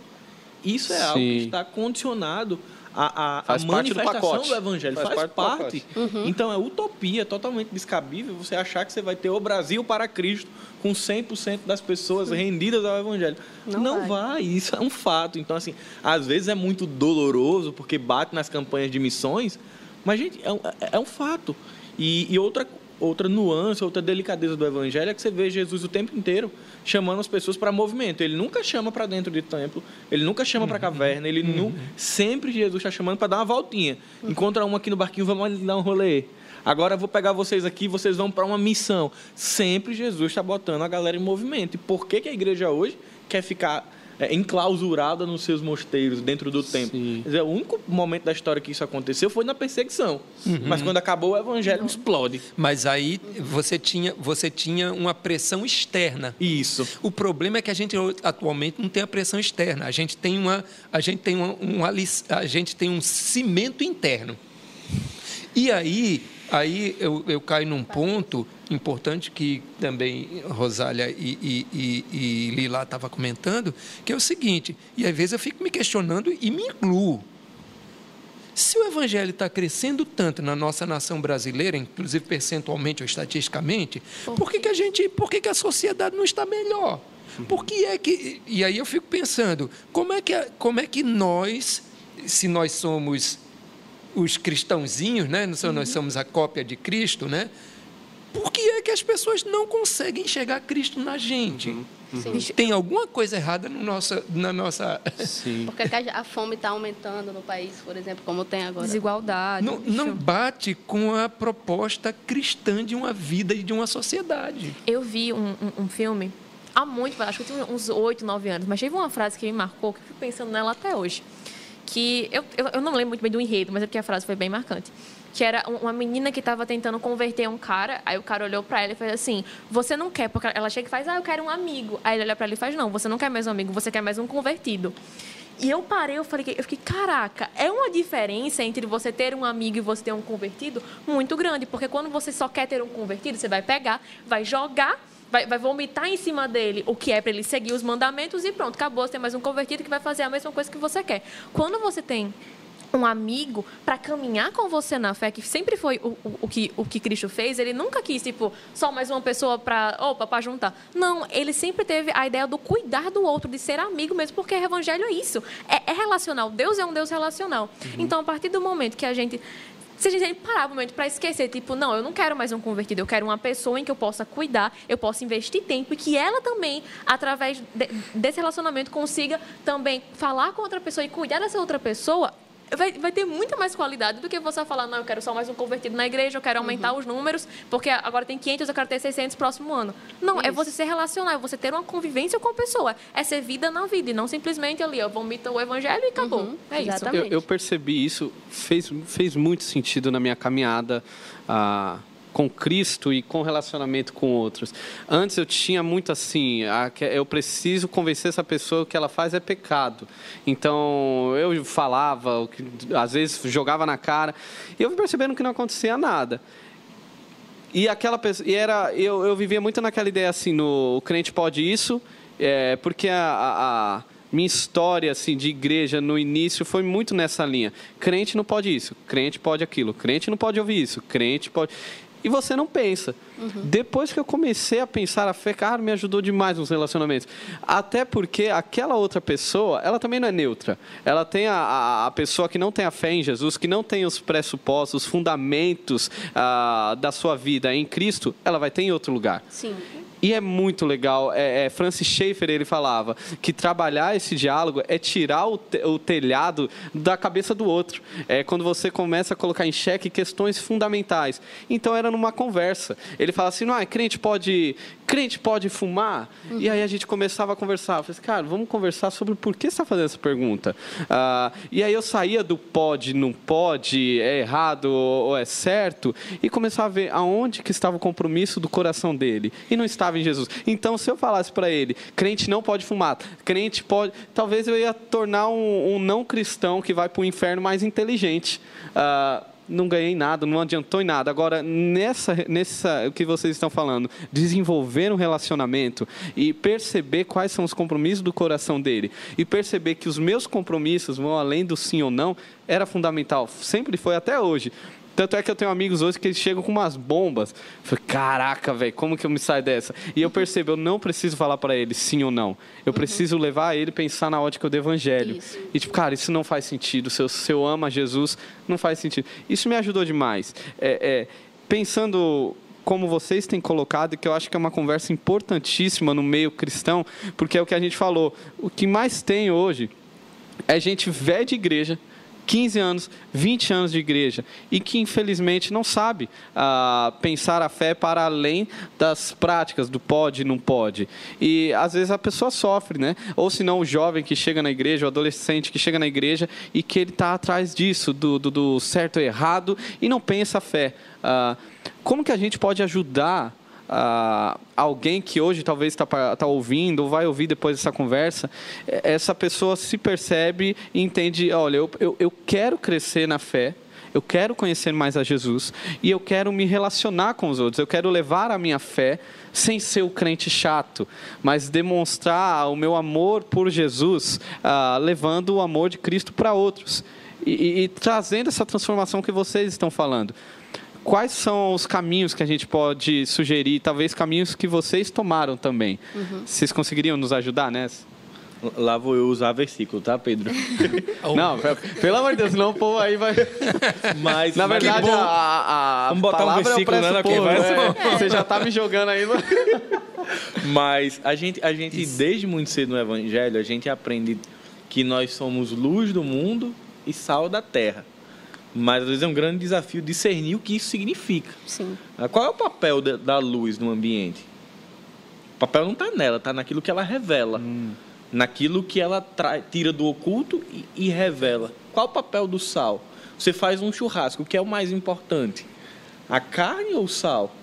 Isso é Sim. algo que está condicionado à, à, à manifestação do, do, evangelho. Faz, faz parte. parte. Uhum. Então é utopia, totalmente descabível você achar que você vai ter o Brasil para Cristo com 100% das pessoas rendidas ao evangelho. Não, Não vai. vai. isso é um fato. Então, assim, às vezes é muito doloroso porque bate nas campanhas de missões, mas, gente, é um, é um fato. E, e outra, outra nuance, outra delicadeza do evangelho é que você vê Jesus o tempo inteiro chamando as pessoas para movimento. Ele nunca chama para dentro do templo, ele nunca chama para caverna, ele nu... sempre Jesus está chamando para dar uma voltinha. Encontra um aqui no barquinho, vamos dar um rolê. Agora eu vou pegar vocês aqui, vocês vão para uma missão. Sempre Jesus está botando a galera em movimento. E por que, que a igreja hoje quer ficar é, enclausurada nos seus mosteiros, dentro do templo. Dizer, o único momento da história que isso aconteceu foi na perseguição. Uhum. Mas quando acabou, o evangelho explode. Mas aí você tinha, você tinha uma pressão externa. Isso. O problema é que a gente atualmente não tem a pressão externa. A gente tem, uma, a gente tem, uma, um, a gente tem um cimento interno. E aí, aí eu, eu caio num ponto importante que também Rosália e, e, e, e Lila estavam comentando, que é o seguinte, e às vezes eu fico me questionando e me incluo. Se o evangelho está crescendo tanto na nossa nação brasileira, inclusive percentualmente ou estatisticamente, por que, que a gente, por que, que a sociedade não está melhor? Por que é que. E aí eu fico pensando, como é que, como é que nós, se nós somos os cristãozinhos, né? Nós somos a cópia de Cristo, né? Por que é que as pessoas não conseguem enxergar Cristo na gente? Uhum. Sim. Tem alguma coisa errada no nossa, na nossa. Sim. Porque a fome está aumentando no país, por exemplo, como tem agora. Desigualdade. Não, não bate com a proposta cristã de uma vida e de uma sociedade. Eu vi um, um, um filme há muito, acho que eu tinha uns 8, 9 anos, mas teve uma frase que me marcou, que eu fico pensando nela até hoje. Que eu, eu, eu não lembro muito bem do enredo, mas é porque a frase foi bem marcante. Que era uma menina que estava tentando converter um cara, aí o cara olhou para ela e fez assim: Você não quer, porque ela chega e faz, Ah, eu quero um amigo. Aí ele olha para ela e faz: Não, você não quer mais um amigo, você quer mais um convertido. E eu parei, eu falei, eu fiquei, caraca, é uma diferença entre você ter um amigo e você ter um convertido muito grande, porque quando você só quer ter um convertido, você vai pegar, vai jogar vai, vai vomitar em cima dele o que é para ele seguir os mandamentos e pronto, acabou. Você tem mais um convertido que vai fazer a mesma coisa que você quer. Quando você tem um amigo para caminhar com você na fé, que sempre foi o, o, o, que, o que Cristo fez, ele nunca quis, tipo, só mais uma pessoa para, opa, para juntar. Não, ele sempre teve a ideia do cuidar do outro, de ser amigo mesmo, porque o evangelho é isso. É, é relacional. Deus é um Deus relacional. Uhum. Então, a partir do momento que a gente se a gente parar um momento para esquecer, tipo, não, eu não quero mais um convertido, eu quero uma pessoa em que eu possa cuidar, eu possa investir tempo e que ela também, através de, desse relacionamento, consiga também falar com outra pessoa e cuidar dessa outra pessoa, vai, vai ter muita mais qualidade do que você falar, não, eu quero só mais um convertido na igreja, eu quero aumentar uhum. os números, porque agora tem 500, eu quero ter 600 próximo ano. Não, é Isso. é você se relacionar, é você ter uma convivência com a pessoa. É ser vida na vida e não simplesmente ali, eu vomito o evangelho e acabou. Uhum. É isso. Eu, eu, percebi isso, fez, fez muito sentido na minha caminhada. Ah, com Cristo e com relacionamento com outros. Antes eu tinha muito assim, eu preciso convencer essa pessoa que ela faz é pecado. Então eu falava, às vezes jogava na cara, e eu percebendo que não acontecia nada. E aquela pessoa, e era, eu, eu vivia muito naquela ideia assim, no o crente pode isso, é, porque a, a, a minha história assim de igreja no início foi muito nessa linha. Crente não pode isso, crente pode aquilo, crente não pode ouvir isso, crente pode e você não pensa. Uhum. Depois que eu comecei a pensar a fé, cara, me ajudou demais nos relacionamentos. Até porque aquela outra pessoa, ela também não é neutra. Ela tem a, a, pessoa que não tem a fé em Jesus, que não tem os pressupostos, os fundamentos uh, da sua vida em Cristo, ela vai ter em outro lugar. Sim. E é muito legal. É, é, Francis Schaeffer ele falava que trabalhar esse diálogo é tirar o, te, o, telhado da cabeça do outro. É quando você começa a colocar em xeque questões fundamentais. Então era numa conversa. Ele fala assim: ah, crente pode crente pode fumar? Uhum. E aí a gente começava a conversar. Eu falei assim, cara, vamos conversar sobre por que está fazendo essa pergunta. Ah, e aí eu saía do pode, não pode, é errado ou é certo, e começava a ver aonde que estava o compromisso do coração dele. E não estava em Jesus. Então, se eu falasse para ele, crente não pode fumar, crente pode... Talvez eu ia tornar um, um não cristão que vai para o inferno mais inteligente. Ah, não ganhei nada, não adiantou em nada. Agora, nessa, nessa o que vocês estão falando, desenvolver um relacionamento e perceber quais são os compromissos do coração dele e perceber que os meus compromissos vão além do sim ou não, era fundamental. Sempre foi até hoje. Tanto é que eu tenho amigos hoje que eles chegam com umas bombas. Eu falei, caraca, velho, como que eu me saio dessa? E eu percebo, eu não preciso falar para ele sim ou não. Eu uhum. preciso levar ele a pensar na ótica do evangelho. Isso. E tipo, cara, isso não faz sentido. Se eu, se eu amo a Jesus, não faz sentido. Isso me ajudou demais. É, é, pensando como vocês têm colocado, que eu acho que é uma conversa importantíssima no meio cristão, porque é o que a gente falou. O que mais tem hoje é gente velha de igreja 15 anos, 20 anos de igreja e que infelizmente não sabe ah, pensar a fé para além das práticas do pode e não pode. E às vezes a pessoa sofre, né? Ou se não o jovem que chega na igreja, o adolescente que chega na igreja e que ele está atrás disso, do, do, do, certo e errado e não pensa a fé. Ah, como que a gente pode ajudar uh, alguém que hoje talvez está tá ouvindo ou vai ouvir depois dessa conversa, é, essa pessoa se percebe e entende: olha, eu, eu, eu quero crescer na fé, eu quero conhecer mais a Jesus e eu quero me relacionar com os outros, eu quero levar a minha fé sem ser o crente chato, mas demonstrar o meu amor por Jesus, levando o amor de Cristo para outros. E, e, e, trazendo essa transformação que vocês estão falando quais são os caminhos que a gente pode sugerir, talvez caminhos que vocês tomaram também. Uhum. Vocês conseguiriam nos ajudar nessa? Lá vou eu usar versículo, tá, Pedro? não, pelo amor de Deus, não o povo aí vai. Mas, na verdade, a, a, Vamos botar um versículo, é né? Povo, é, Você já tá me jogando aí. Mas a gente, a gente desde muito cedo no Evangelho, a gente aprende que nós somos luz do mundo e sal da terra. Mas às vezes é um grande desafio discernir o que isso significa. Sim. Ah, Qual é o papel da- da luz no ambiente? O papel não está nela, está naquilo que ela revela. Naquilo que ela tra- tira do oculto e, e revela. Qual o papel do sal? Você faz um churrasco, o que é o mais importante? A carne ou o sal?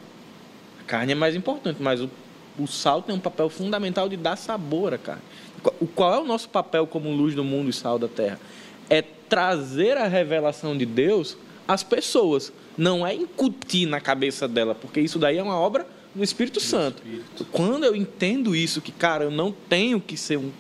A carne é mais importante, mas o, o sal tem um papel fundamental de dar sabor à carne. Qual- o- Qual é o nosso papel como luz do mundo e sal da terra? É trazer a revelação de Deus às pessoas, não é incutir na cabeça dela, porque isso daí é uma obra do Espírito Santo. Quando eu entendo isso, que, cara, eu não tenho que ser um,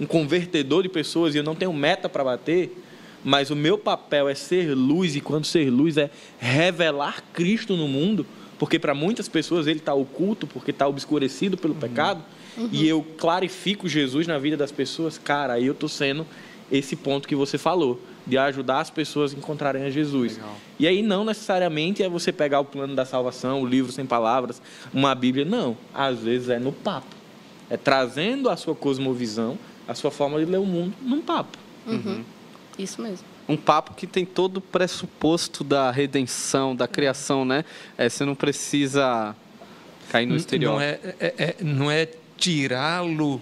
um convertedor de pessoas e eu não tenho meta para bater, mas o meu papel é ser luz, e quando ser luz é revelar Cristo no mundo, porque para muitas pessoas ele está oculto, porque está obscurecido pelo pecado, e eu clarifico Jesus na vida das pessoas, cara, aí eu estou sendo esse ponto que você falou, de ajudar as pessoas a encontrarem a Jesus. Legal. E aí não necessariamente é você pegar o plano da salvação, o livro sem palavras, uma Bíblia, não. Às vezes é no papo. É trazendo a sua cosmovisão, a sua forma de ler o mundo num papo. Isso mesmo. um papo que tem todo o pressuposto da redenção, da criação, né? É, você não precisa cair no estereótipo. Não é, é- é- não é tirá-lo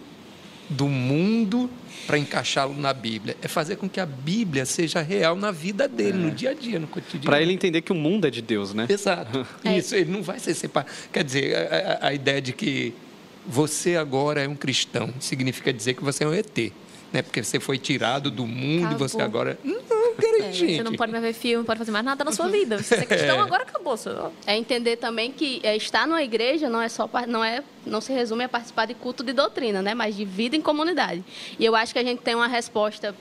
do mundo para encaixá-lo na Bíblia. É fazer com que a Bíblia seja real na vida dele, no dia a dia, no cotidiano. Para ele entender que o mundo é de Deus, né? Exato. É. Isso, ele não vai ser separado. Quer dizer, a, a- a ideia de que você agora é um cristão significa dizer que você é um ET. Né? Porque você foi tirado do mundo e você Acabou. agora. Não, É, gente. Você não pode mais ver filme, não pode fazer mais nada na sua vida. Se você é cristão, agora acabou. Seu... É entender também que é, estar numa igreja não é só não é não se resume a participar de culto de doutrina, né, mas de vida em comunidade. E eu acho que a gente tem uma resposta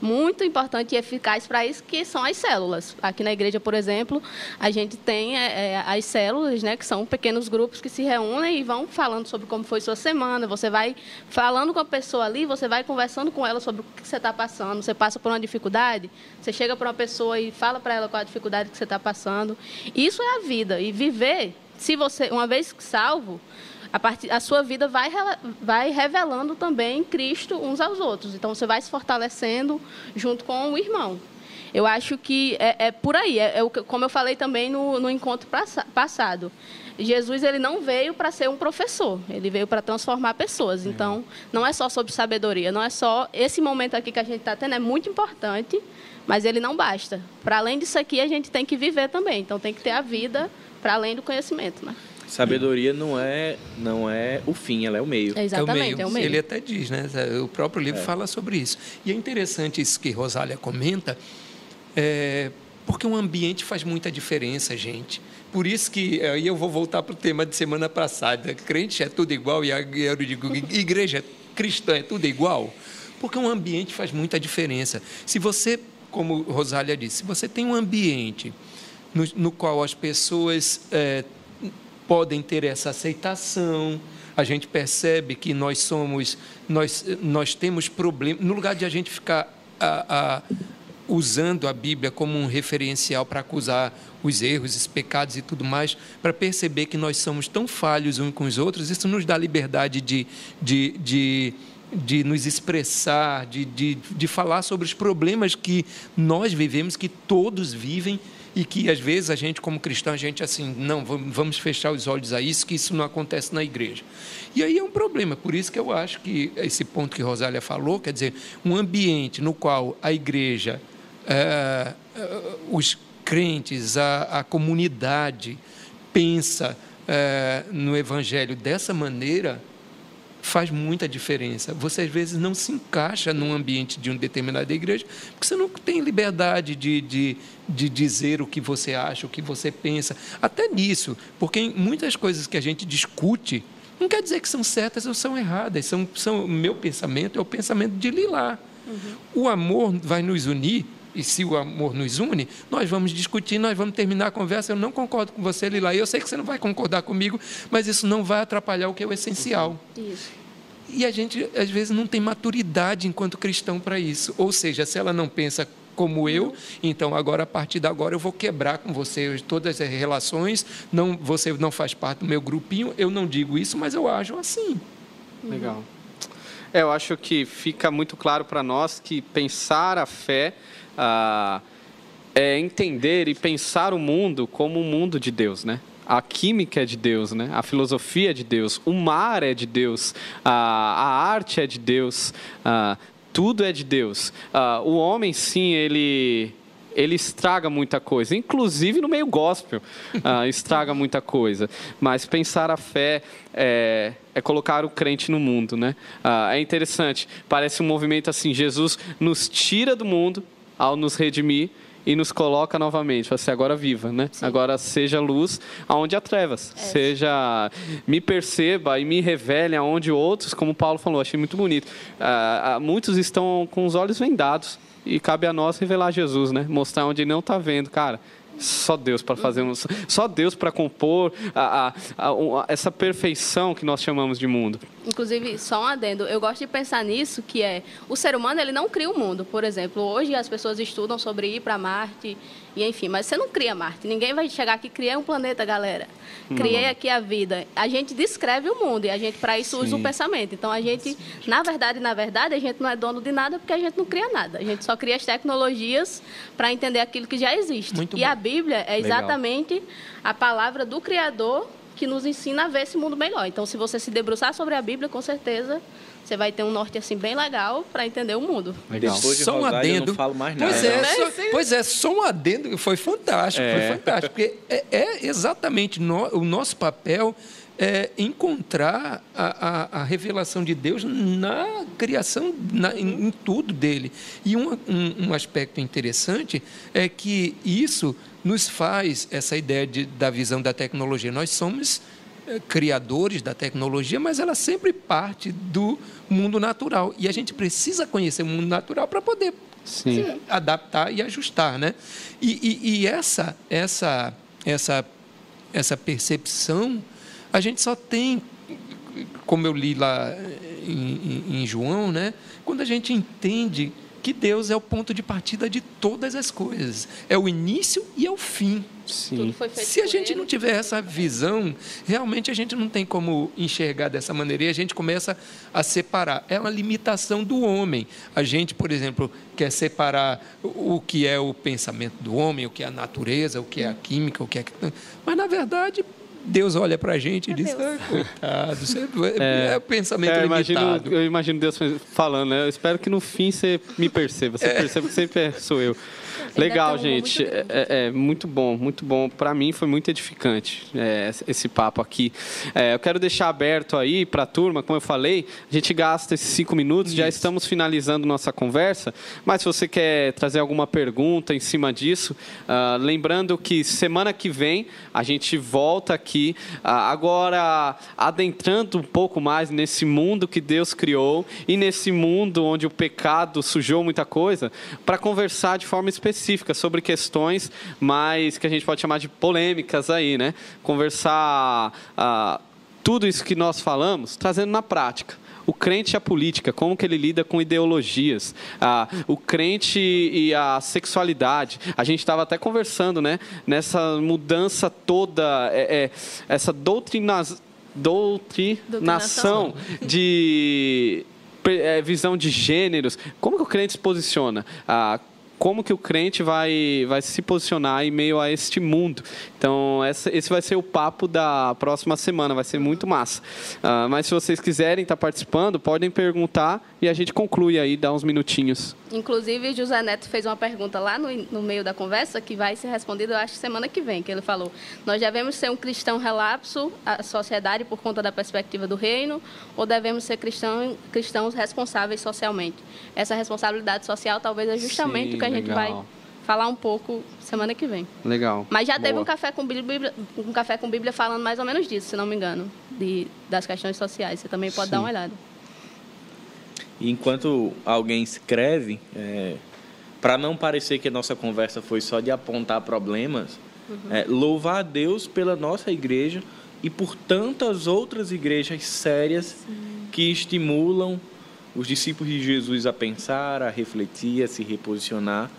muito importante e eficaz para isso, que são as células. Aqui na igreja, por exemplo, a gente tem é, é, as células, né, que são pequenos grupos que se reúnem e vão falando sobre como foi sua semana. Você vai falando com a pessoa ali, você vai conversando com ela sobre o que você está passando. Você passa por uma dificuldade, você chega para uma pessoa e fala para ela qual a dificuldade que você está passando. Isso é a vida. E viver, se você, uma vez salvo, a, a sua vida vai, vai revelando também Cristo uns aos outros. Então, você vai se fortalecendo junto com o irmão. Eu acho que é, é por aí, é, é o que- como eu falei também no, no encontro passa- passado. Jesus ele não veio para ser um professor, ele veio para transformar pessoas. Então, não é só sobre sabedoria, não é só esse momento aqui que a gente está tendo é muito importante, mas ele não basta. Para além disso aqui, a gente tem que viver também. Então, tem que ter a vida para além do conhecimento, né? Sabedoria não é, não é o fim, ela é o meio. É exatamente, é é o o meio. meio. Ele até diz, né? O próprio livro fala sobre isso. E é interessante isso que Rosália comenta, é, porque o ambiente faz muita diferença, gente. Por isso que, aí eu vou voltar para o tema de semana passada, crente é tudo igual, e eu digo, igreja cristã é tudo igual, porque um ambiente faz muita diferença. Se você, como Rosália disse, se você tem um ambiente no, no qual as pessoas é, podem ter essa aceitação. A gente percebe que nós somos, nós, nós temos problemas. No lugar de a gente ficar a, a, usando a Bíblia como um referencial para acusar os erros, os pecados e tudo mais, para perceber que nós somos tão falhos uns com os outros, isso nos dá liberdade de, de, de, de nos expressar, de, de, de falar sobre os problemas que nós vivemos, que todos vivem e que às vezes a gente como cristão a gente assim não vamos fechar os olhos a isso que isso não acontece na igreja. E aí é um problema. Por isso que eu acho que esse ponto que Rosália falou quer dizer um ambiente no qual a igreja eh, os crentes a, a comunidade pensa eh, no evangelho dessa maneira faz muita diferença. Você às vezes não se encaixa num ambiente de uma determinada igreja, porque você não tem liberdade de, de, de dizer o que você acha, o que você pensa. Até nisso, porque muitas coisas que a gente discute, não quer dizer que são certas ou são erradas. São, são, o meu pensamento é o pensamento de Lilá. O amor vai nos unir, e se o amor nos une, nós vamos discutir, nós vamos terminar a conversa. Eu não concordo com você, Lilá, e eu sei que você não vai concordar comigo, mas isso não vai atrapalhar o que é o essencial. Isso. E a gente, às vezes, não tem maturidade enquanto cristão para isso. Ou seja, se ela não pensa como eu, então agora a partir de agora eu vou quebrar com você todas as relações, não, você não faz parte do meu grupinho, eu não digo isso, mas eu ajo assim. Legal. É, eu acho que fica muito claro para nós que pensar a fé ah, é entender e pensar o mundo como um mundo de Deus, né? A química é de Deus, né? A filosofia é de Deus, o mar é de Deus, a, a arte é de Deus, ah, tudo é de Deus. Ah, o homem, sim, ele ele estraga muita coisa, inclusive no meio gospel, uh, estraga muita coisa. Mas pensar a fé é, é colocar o crente no mundo, né? Uh, é interessante, parece um movimento assim: Jesus nos tira do mundo ao nos redimir e nos coloca novamente, assim, agora viva, né? Sim. Agora seja luz aonde há trevas, é. seja me perceba e me revele aonde outros, como Paulo falou, achei muito bonito. Uh, muitos estão com os olhos vendados e cabe a nós revelar Jesus, né? Mostrar onde não está vendo, cara. Só Deus para fazer um, só Deus para compor a, a, a, essa perfeição que nós chamamos de mundo. Inclusive, só um adendo, eu gosto de pensar nisso, que é o ser humano ele não cria o mundo. Por exemplo, hoje as pessoas estudam sobre ir para Marte e enfim, mas você não cria Marte. Ninguém vai chegar aqui e criar um planeta, galera. Criei não. aqui a vida. A gente descreve o mundo e a gente para isso Sim. usa o pensamento. Então a gente, na verdade, na verdade, a gente não é dono de nada porque a gente não cria nada. A gente só cria as tecnologias para entender aquilo que já existe. Muito e bom. a Bíblia é exatamente Legal. a palavra do Criador que nos ensina a ver esse mundo melhor. Então, se você se debruçar sobre a Bíblia, com certeza você vai ter um norte assim bem legal para entender o mundo. Legal. Depois de só um adendo. Eu não falo mais nada. Pois é, só, pois é, só um adendo foi fantástico, é. foi fantástico, porque é, é exatamente no, o nosso papel é encontrar a, a, a, revelação de Deus na criação, na, em, em, tudo dele. E um, um, um, aspecto interessante é que isso nos faz essa ideia de, da visão da tecnologia. Nós somos criadores da tecnologia, mas ela sempre parte do mundo natural. E a gente precisa conhecer o mundo natural para poder Sim. adaptar e ajustar. Né? E, e, e essa, essa, essa, essa percepção a gente só tem, como eu li lá em, em, em João, né? quando a gente entende que Deus é o ponto de partida de todas as coisas. É o início e é o fim. Sim. Se a gente não tiver essa visão, realmente a gente não tem como enxergar dessa maneira e a gente começa a separar. É uma limitação do homem. A gente, por exemplo, quer separar o que é o pensamento do homem, o que é a natureza, o que é a química, o que é. Mas, na verdade, Deus olha para a gente e é diz, ah, coitado, é, é, é pensamento é, limitado. eu imagino Deus falando, né? Eu espero que no fim você me perceba, você é. perceba que sempre sou eu. Legal, gente. Muito é, é, muito bom, muito bom. Para mim foi muito edificante é, esse papo aqui. É, eu quero deixar aberto aí para a turma, como eu falei, a gente gasta esses cinco minutos, Isso. já estamos finalizando nossa conversa, mas se você quer trazer alguma pergunta em cima disso, uh, lembrando que semana que vem a gente volta aqui, uh, agora adentrando um pouco mais nesse mundo que Deus criou e nesse mundo onde o pecado sujou muita coisa, para conversar de forma específica específica sobre questões mais que a gente pode chamar de polêmicas aí, né? Conversar ah, tudo isso que nós falamos, trazendo na prática o crente e a política, como que ele lida com ideologias, ah, o crente e a sexualidade. A gente estava até conversando, né? Nessa mudança toda, é, é, essa doutrina, doutrinação de é, visão de gêneros. Como que o crente se posiciona? Ah, como que o crente vai, vai se posicionar em meio a este mundo. Então, essa, esse vai ser o papo da próxima semana, vai ser muito massa. Uh, mas se vocês quiserem estar participando, podem perguntar e a gente conclui aí, dá uns minutinhos. Inclusive, José Neto fez uma pergunta lá no, no meio da conversa que vai ser respondida, eu acho, semana que vem, que ele falou, nós devemos ser um cristão relapso à sociedade por conta da perspectiva do reino ou devemos ser cristão, cristãos responsáveis socialmente? Essa responsabilidade social talvez é justamente Sim, o que a gente legal. vai falar um pouco semana que vem. Legal. Mas já Boa. teve um café com Bíblia, um café com Bíblia falando mais ou menos disso, se não me engano, de, das questões sociais. Você também pode Sim. dar uma olhada. E enquanto alguém escreve, é, para não parecer que a nossa conversa foi só de apontar problemas, uhum. é, louvar a Deus pela nossa igreja e por tantas outras igrejas sérias Sim. que estimulam os discípulos de Jesus a pensar, a refletir, a se reposicionar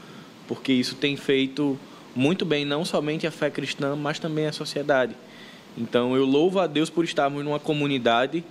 porque isso tem feito muito bem não somente a fé cristã, mas também a sociedade. Então eu louvo a Deus por estarmos numa comunidade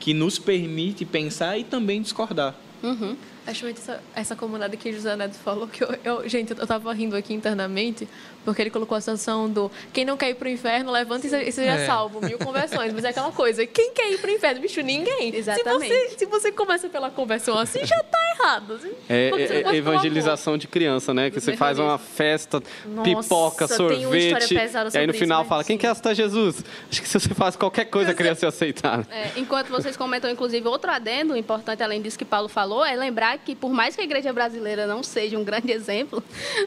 que nos permite pensar e também discordar. Uhum. Acho muito essa, essa comunidade que José Neto falou, que eu, eu, gente, eu tava rindo aqui internamente, porque ele colocou a situação do quem não quer ir pro inferno, levanta e seja é. salvo, mil conversões. Mas é aquela coisa, quem quer ir pro inferno? Bicho, ninguém. Exatamente. Se você, se você começa pela conversão assim, já tá errado. Assim, é, é evangelização de criança, né? Que você faz uma festa, Nossa, pipoca, sorvete, e aí no final isso, fala, quem quer aceitar Jesus? Acho que se você faz qualquer coisa, a criança ia aceitar. É, enquanto vocês comentam, inclusive, outro adendo importante, além disso que Paulo falou, é lembrar que por mais que a igreja brasileira não seja um grande exemplo,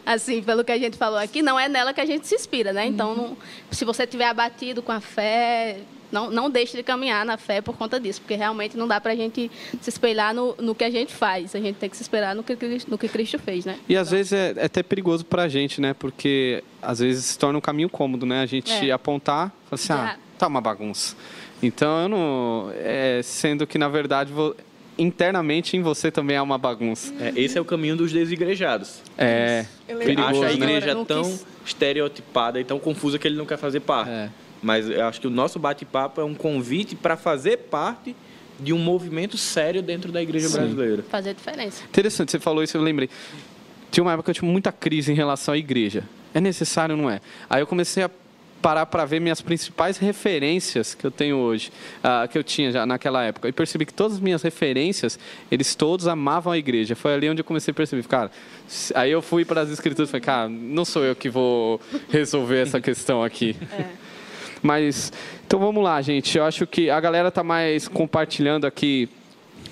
assim, pelo que a gente falou aqui, não é nela que a gente se inspira, né? Então, não, se você estiver abatido com a fé, não, não deixe de caminhar na fé por conta disso, porque realmente não dá para a gente se espelhar no, no que a gente faz, a gente tem que se esperar no que, no que Cristo fez, né? E às vezes é, é até perigoso para a gente, né? Porque às vezes se torna um caminho cômodo, né? A gente é. apontar, falar assim, ah, tá uma bagunça. Então, eu não. É, sendo que, na verdade, vou, internamente em você também há uma bagunça. É, esse é o caminho dos desigrejados. É. Perigoso, acha a né? igreja né? tão quis... estereotipada e tão confusa que ele não quer fazer parte. É. Mas eu acho que o nosso bate-papo é um convite para fazer parte de um movimento sério dentro da igreja Sim. brasileira. Fazer diferença. Interessante, você falou isso, eu lembrei. Tinha uma época que eu tinha muita crise em relação à igreja. É necessário, não é? Aí eu comecei a parar para ver minhas principais referências que eu tenho hoje, uh, que eu tinha já naquela época, e percebi que todas as minhas referências, eles todos amavam a igreja. Foi ali onde eu comecei a perceber, cara. Aí eu fui para as escrituras e falei, cara, não sou eu que vou resolver essa questão aqui. É. Mas, então vamos lá, gente. Eu acho que a galera tá mais compartilhando aqui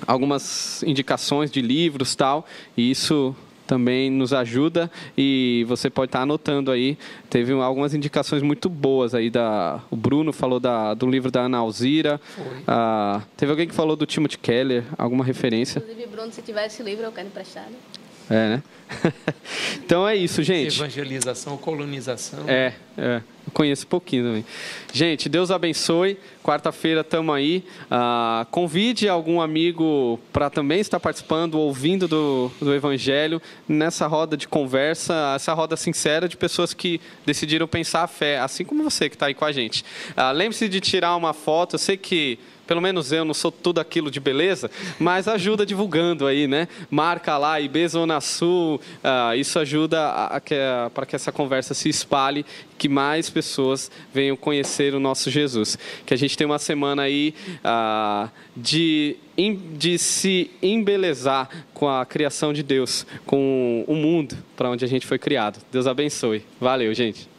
algumas indicações de livros tal, e isso também nos ajuda e você pode estar anotando aí. Teve algumas indicações muito boas aí da. O Bruno falou da, do livro da Ana Alzira. Ah, teve alguém que falou do Timothy Keller, alguma referência? Inclusive, Bruno, se tiver esse livro, eu quero emprestar. É, né? então é isso, gente. Evangelização, colonização. É, é. Conheço um pouquinho também. Gente, Deus abençoe. Quarta-feira estamos aí. Ah, convide algum amigo para também estar participando, ouvindo do, do Evangelho, nessa roda de conversa, essa roda sincera de pessoas que decidiram pensar a fé, assim como você que está aí com a gente. Ah, Lembre-se de tirar uma foto. Eu sei que pelo menos eu não sou tudo aquilo de beleza, mas ajuda divulgando aí, né? Marca lá, IB Zona Sul, uh, isso ajuda para que essa conversa se espalhe, que mais pessoas venham conhecer o nosso Jesus. Que a gente tenha uma semana aí uh, de, de se embelezar com a criação de Deus, com o mundo para onde a gente foi criado. Deus abençoe. Valeu, gente.